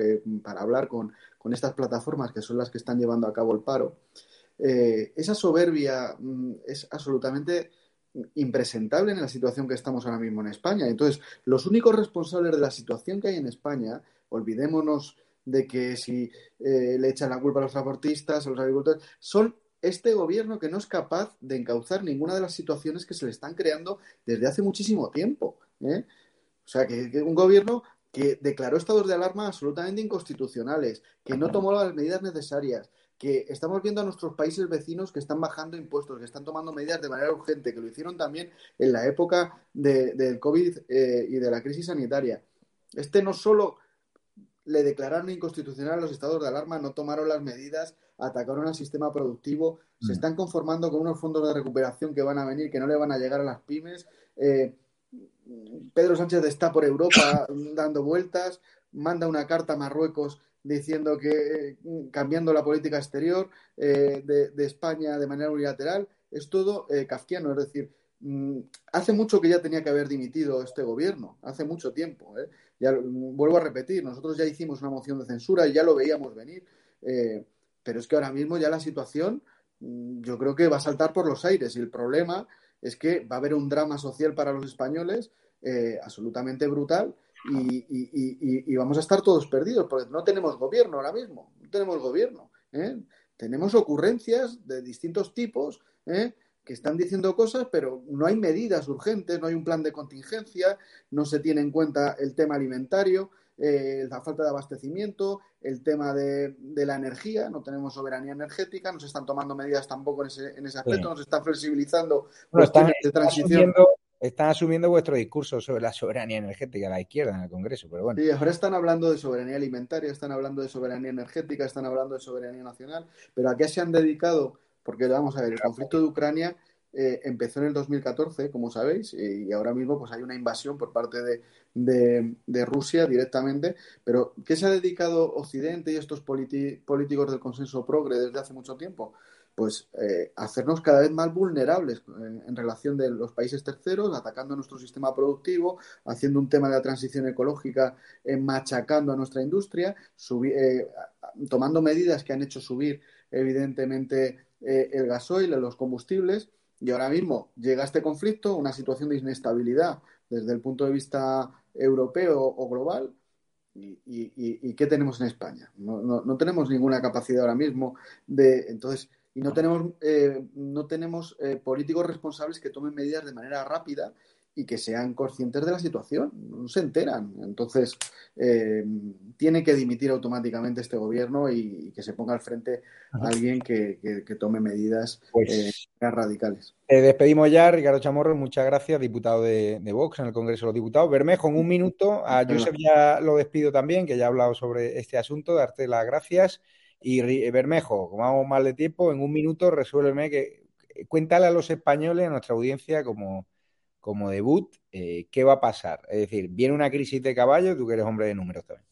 para hablar con, con, estas plataformas que son las que están llevando a cabo el paro, eh, esa soberbia mmm, es absolutamente impresentable en la situación que estamos ahora mismo en España. Entonces, los únicos responsables de la situación que hay en España, olvidémonos de que si eh, le echan la culpa a los transportistas, a los agricultores, son este gobierno que no es capaz de encauzar ninguna de las situaciones que se le están creando desde hace muchísimo tiempo. ¿eh? O sea, que, que un gobierno que declaró estados de alarma absolutamente inconstitucionales, que no tomó las medidas necesarias, que estamos viendo a nuestros países vecinos que están bajando impuestos, que están tomando medidas de manera urgente, que lo hicieron también en la época de, del COVID eh, y de la crisis sanitaria. Este no solo le declararon inconstitucional los estados de alarma, no tomaron las medidas, atacaron al sistema productivo, mm. se están conformando con unos fondos de recuperación que van a venir, que no le van a llegar a las pymes. Eh, Pedro Sánchez está por Europa dando vueltas, manda una carta a Marruecos diciendo que cambiando la política exterior eh, de, España de manera unilateral, es todo eh, kafkiano. Es decir, mmm, hace mucho que ya tenía que haber dimitido este gobierno, hace mucho tiempo. ¿eh? Ya, vuelvo a repetir, nosotros ya hicimos una moción de censura y ya lo veíamos venir, eh, pero es que ahora mismo ya la situación mmm, yo creo que va a saltar por los aires y el problema es que va a haber un drama social para los españoles eh, absolutamente brutal y, y, y, y, vamos a estar todos perdidos, porque no tenemos gobierno ahora mismo, no tenemos gobierno. ¿eh? Tenemos ocurrencias de distintos tipos ¿eh? que están diciendo cosas, pero no hay medidas urgentes, no hay un plan de contingencia, no se tiene en cuenta el tema alimentario, eh, la falta de abastecimiento, el tema de, de, la energía, no tenemos soberanía energética, no se están tomando medidas tampoco en ese, en ese aspecto, sí. no se están flexibilizando bueno, cuestiones están, de transición están asumiendo vuestro discurso sobre la soberanía energética la izquierda en el Congreso, pero bueno. Sí, ahora están hablando de soberanía alimentaria, están hablando de soberanía energética, están hablando de soberanía nacional, pero ¿a qué se han dedicado porque vamos a ver, el conflicto de Ucrania eh, empezó en el 2014, como sabéis, y ahora mismo pues hay una invasión por parte de, de, de Rusia directamente. Pero, ¿qué se ha dedicado Occidente y estos políticos del consenso progre desde hace mucho tiempo? Pues eh, hacernos cada vez más vulnerables eh, en relación de los países terceros, atacando nuestro sistema productivo, haciendo un tema de la transición ecológica, eh, machacando a nuestra industria, eh, tomando medidas que han hecho subir evidentemente eh, el gasoil, los combustibles, y ahora mismo llega este conflicto, una situación de inestabilidad desde el punto de vista europeo o global, ¿Y, y, y qué tenemos en España? No, no, no, tenemos ninguna capacidad ahora mismo de. Entonces, y no tenemos, eh, no tenemos eh, políticos responsables que tomen medidas de manera rápida y que sean conscientes de la situación, no se enteran. Entonces, eh, tiene que dimitir automáticamente este gobierno y, y que se ponga al frente alguien que, que, que, tome medidas pues, eh, radicales. Eh, despedimos ya, Ricardo Chamorro, muchas gracias, diputado de, de, Vox en el Congreso de los Diputados. Bermejo, en un minuto, a Josep ya lo despido también, que ya ha hablado sobre este asunto, darte las gracias. Y Bermejo, como vamos mal de tiempo, en un minuto resuélveme que cuéntale a los españoles, a nuestra audiencia, como debut, eh, ¿qué va a pasar? Es decir, viene una crisis de caballo, tú que eres hombre de números también.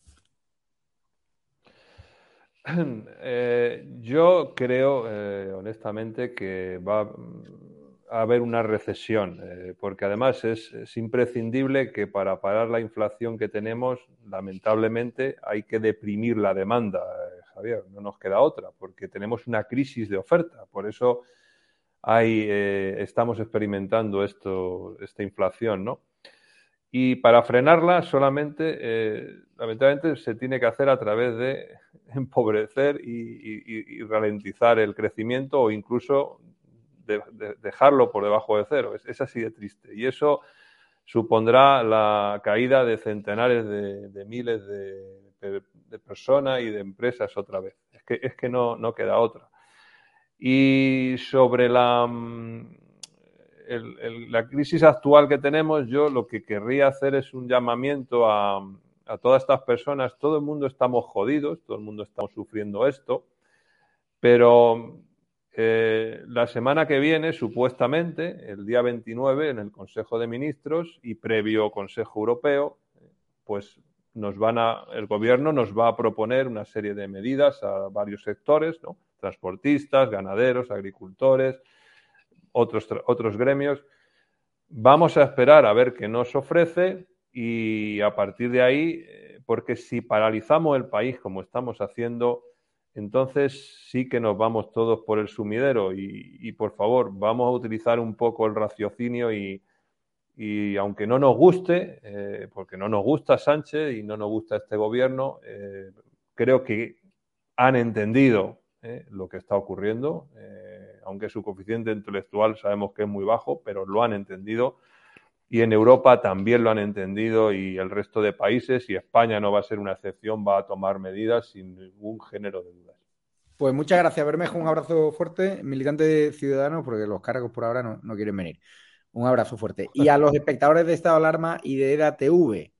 Eh, yo creo, eh, honestamente, que va a haber una recesión, eh, porque además es, es, imprescindible que para parar la inflación que tenemos, lamentablemente, hay que deprimir la demanda, eh, No nos queda otra, porque tenemos una crisis de oferta. Por eso hay, eh, estamos experimentando esto, esta inflación, ¿no? Y para frenarla solamente, eh, lamentablemente, se tiene que hacer a través de empobrecer y, ralentizar el crecimiento o incluso de, de dejarlo por debajo de cero. Es, es, así de triste. Y eso supondrá la caída de centenares de miles de, personas y de empresas otra vez. Es que, es que no, no queda otra. Y sobre la, mm, la, crisis actual que tenemos, yo lo que querría hacer es un llamamiento a, a, todas estas personas. Todo el mundo estamos jodidos, todo el mundo estamos sufriendo esto, pero eh, la semana que viene, supuestamente, el día 29, en el Consejo de Ministros y previo Consejo Europeo, pues nos van a, el gobierno nos va a proponer una serie de medidas a varios sectores, ¿no? transportistas, ganaderos, agricultores, otros, otros gremios. Vamos a esperar a ver qué nos ofrece y a partir de ahí, eh, porque si paralizamos el país como estamos haciendo, entonces sí que nos vamos todos por el sumidero y, y por favor, vamos a utilizar un poco el raciocinio y, y aunque no nos guste, eh, porque no nos gusta Sánchez y no nos gusta este gobierno, eh, creo que han entendido eh, lo que está ocurriendo, aunque su coeficiente intelectual sabemos que es muy bajo, pero lo han entendido y en Europa también lo han entendido y el resto de países y España no va a ser una excepción, va a tomar medidas sin ningún género de dudas. Pues muchas gracias, Bermejo, un abrazo fuerte, militante de Ciudadanos, porque los cargos por ahora no, no quieren venir. Un abrazo fuerte. Y a los espectadores de Estado de Alarma y de EDA TV,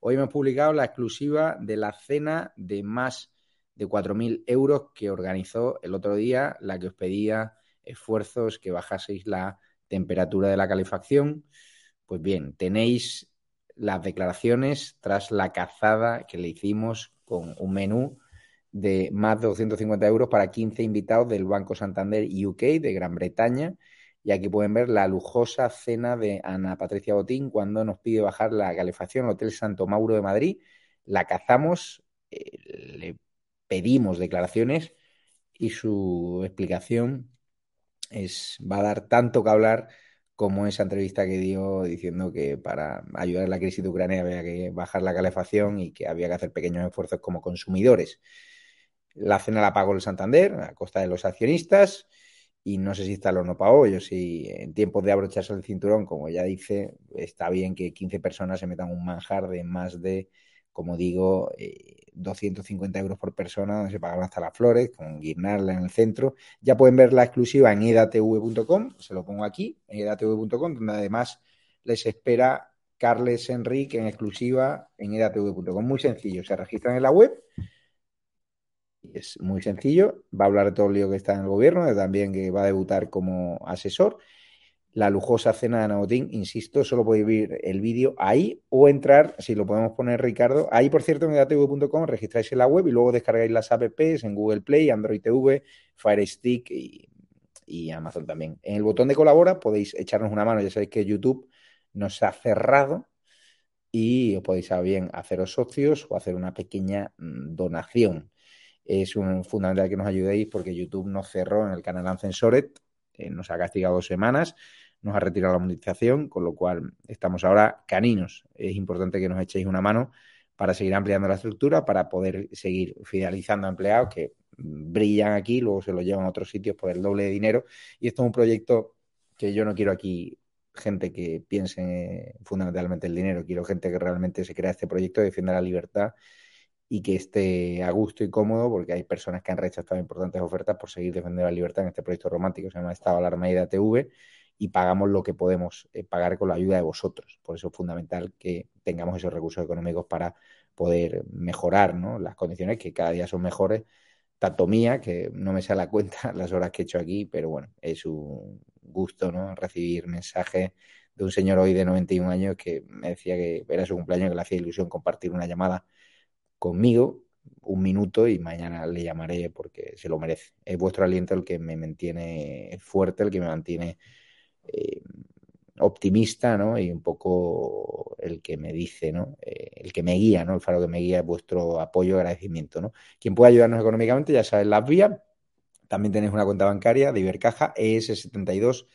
hoy hemos publicado la exclusiva de la cena de más de 4.000 euros que organizó el otro día, la que os pedía esfuerzos que bajaseis la temperatura de la calefacción. Pues bien, tenéis las declaraciones tras la cazada que le hicimos con un menú de más de 250 euros para 15 invitados del Banco Santander UK de Gran Bretaña. Y aquí pueden ver la lujosa cena de Ana Patricia Botín cuando nos pide bajar la calefacción al Hotel Santo Mauro de Madrid. La cazamos, eh, le pedimos declaraciones y su explicación es, va a dar tanto que hablar como esa entrevista que dio diciendo que para ayudar en la crisis de Ucrania había que bajar la calefacción y que había que hacer pequeños esfuerzos como consumidores. La cena la pagó el Santander a costa de los accionistas y no sé si está no pagó. Yo si en tiempos de abrocharse el cinturón, como ya dice, está bien que 15 personas se metan un manjar de más de, como digo, eh, 250 euros por persona, donde se pagan hasta las flores, con guirnalda en el centro. Ya pueden ver la exclusiva en edatv.com, se lo pongo aquí, en edatv.com, donde además les espera Carles Enrique en exclusiva en edatv.com. Muy sencillo, se registran en la web Es muy sencillo. Va a hablar de todo el lío que está en el gobierno, también que va a debutar como asesor. La lujosa cena de Ana Botín, insisto, solo podéis ver el vídeo ahí o entrar, si lo podemos poner, Ricardo. Ahí, por cierto, en edatv.com registráis en la web y luego descargáis las apps en Google Play, Android TV, Fire Stick y, Amazon también. En el botón de colabora podéis echarnos una mano. Ya sabéis que YouTube nos ha cerrado y os podéis haceros socios o hacer una pequeña mm, donación. Es un, fundamental que nos ayudéis porque YouTube nos cerró en el canal Ancensoret, eh, nos ha castigado dos semanas, nos ha retirado la monetización, con lo cual estamos ahora caninos. Es importante que nos echéis una mano para seguir ampliando la estructura, para poder seguir fidelizando a empleados que brillan aquí, luego se los llevan a otros sitios por el doble de dinero. Y esto es un proyecto que yo no quiero aquí gente que piense fundamentalmente el dinero, quiero gente que realmente se crea este proyecto, defienda la libertad y que esté a gusto y cómodo, porque hay personas que han rechazado importantes ofertas por seguir defendiendo la libertad en este proyecto romántico, se llama Estado Alarma y TV, y pagamos lo que podemos eh, pagar con la ayuda de vosotros. Por eso es fundamental que tengamos esos recursos económicos para poder mejorar ¿no? las condiciones que cada día son mejores tanto mía, que no me sale la cuenta las horas que he hecho aquí, pero bueno, es un gusto, ¿no? Recibir mensajes de un señor hoy de 91 años que me decía que era su cumpleaños, que le hacía ilusión compartir una llamada conmigo, un minuto, y mañana le llamaré porque se lo merece. Es vuestro aliento el que me mantiene fuerte, el que me mantiene eh, optimista, ¿no? Y un poco el que me dice, ¿no? Eh, el que me guía, ¿no? El faro que me guía es vuestro apoyo y agradecimiento, ¿no? Quien pueda ayudarnos económicamente, ya sabes las vías. También tenéis una cuenta bancaria de Ibercaja, ES72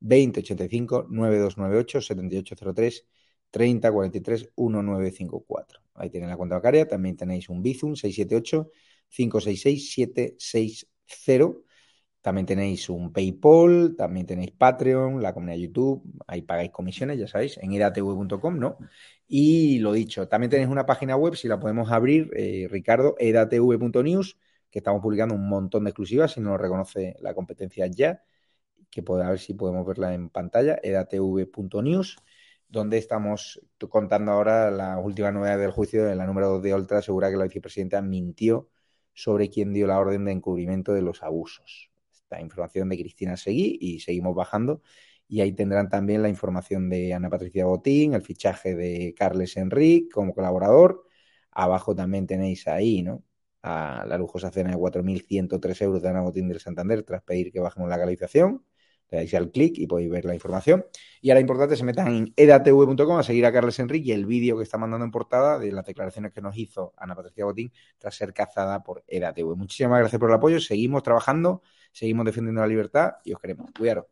2085 9298 7803 3043 1954. Ahí tenéis la cuenta bancaria. También tenéis un Bizum 678 566 760 también tenéis un PayPal, también tenéis Patreon, la comunidad YouTube, ahí pagáis comisiones, ya sabéis, en edatv.com, ¿no? Y lo dicho, también tenéis una página web, si la podemos abrir, eh, Ricardo, edatv.news, que estamos publicando un montón de exclusivas, si no lo reconoce la competencia ya, que puede, a ver si podemos verla en pantalla, edatv.news, donde estamos contando ahora la última novedad del juicio de la número 2 de Oltra, asegura que la vicepresidenta mintió sobre quién dio la orden de encubrimiento de los abusos información de Cristina Seguí y seguimos bajando. Y ahí tendrán también la información de Ana Patricia Botín, el fichaje de Carles Enrique como colaborador. Abajo también tenéis ahí, ¿no? A la lujosa cena de 4.103 euros de Ana Botín del Santander tras pedir que bajemos la calificación. Le dais al clic y podéis ver la información. Y ahora importante, se metan en edatv.com a seguir a Carles Enrique y el vídeo que está mandando en portada de las declaraciones que nos hizo Ana Patricia Botín tras ser cazada por EDATV. Muchísimas gracias por el apoyo. Seguimos trabajando seguimos defendiendo la libertad y os queremos. Cuidaros.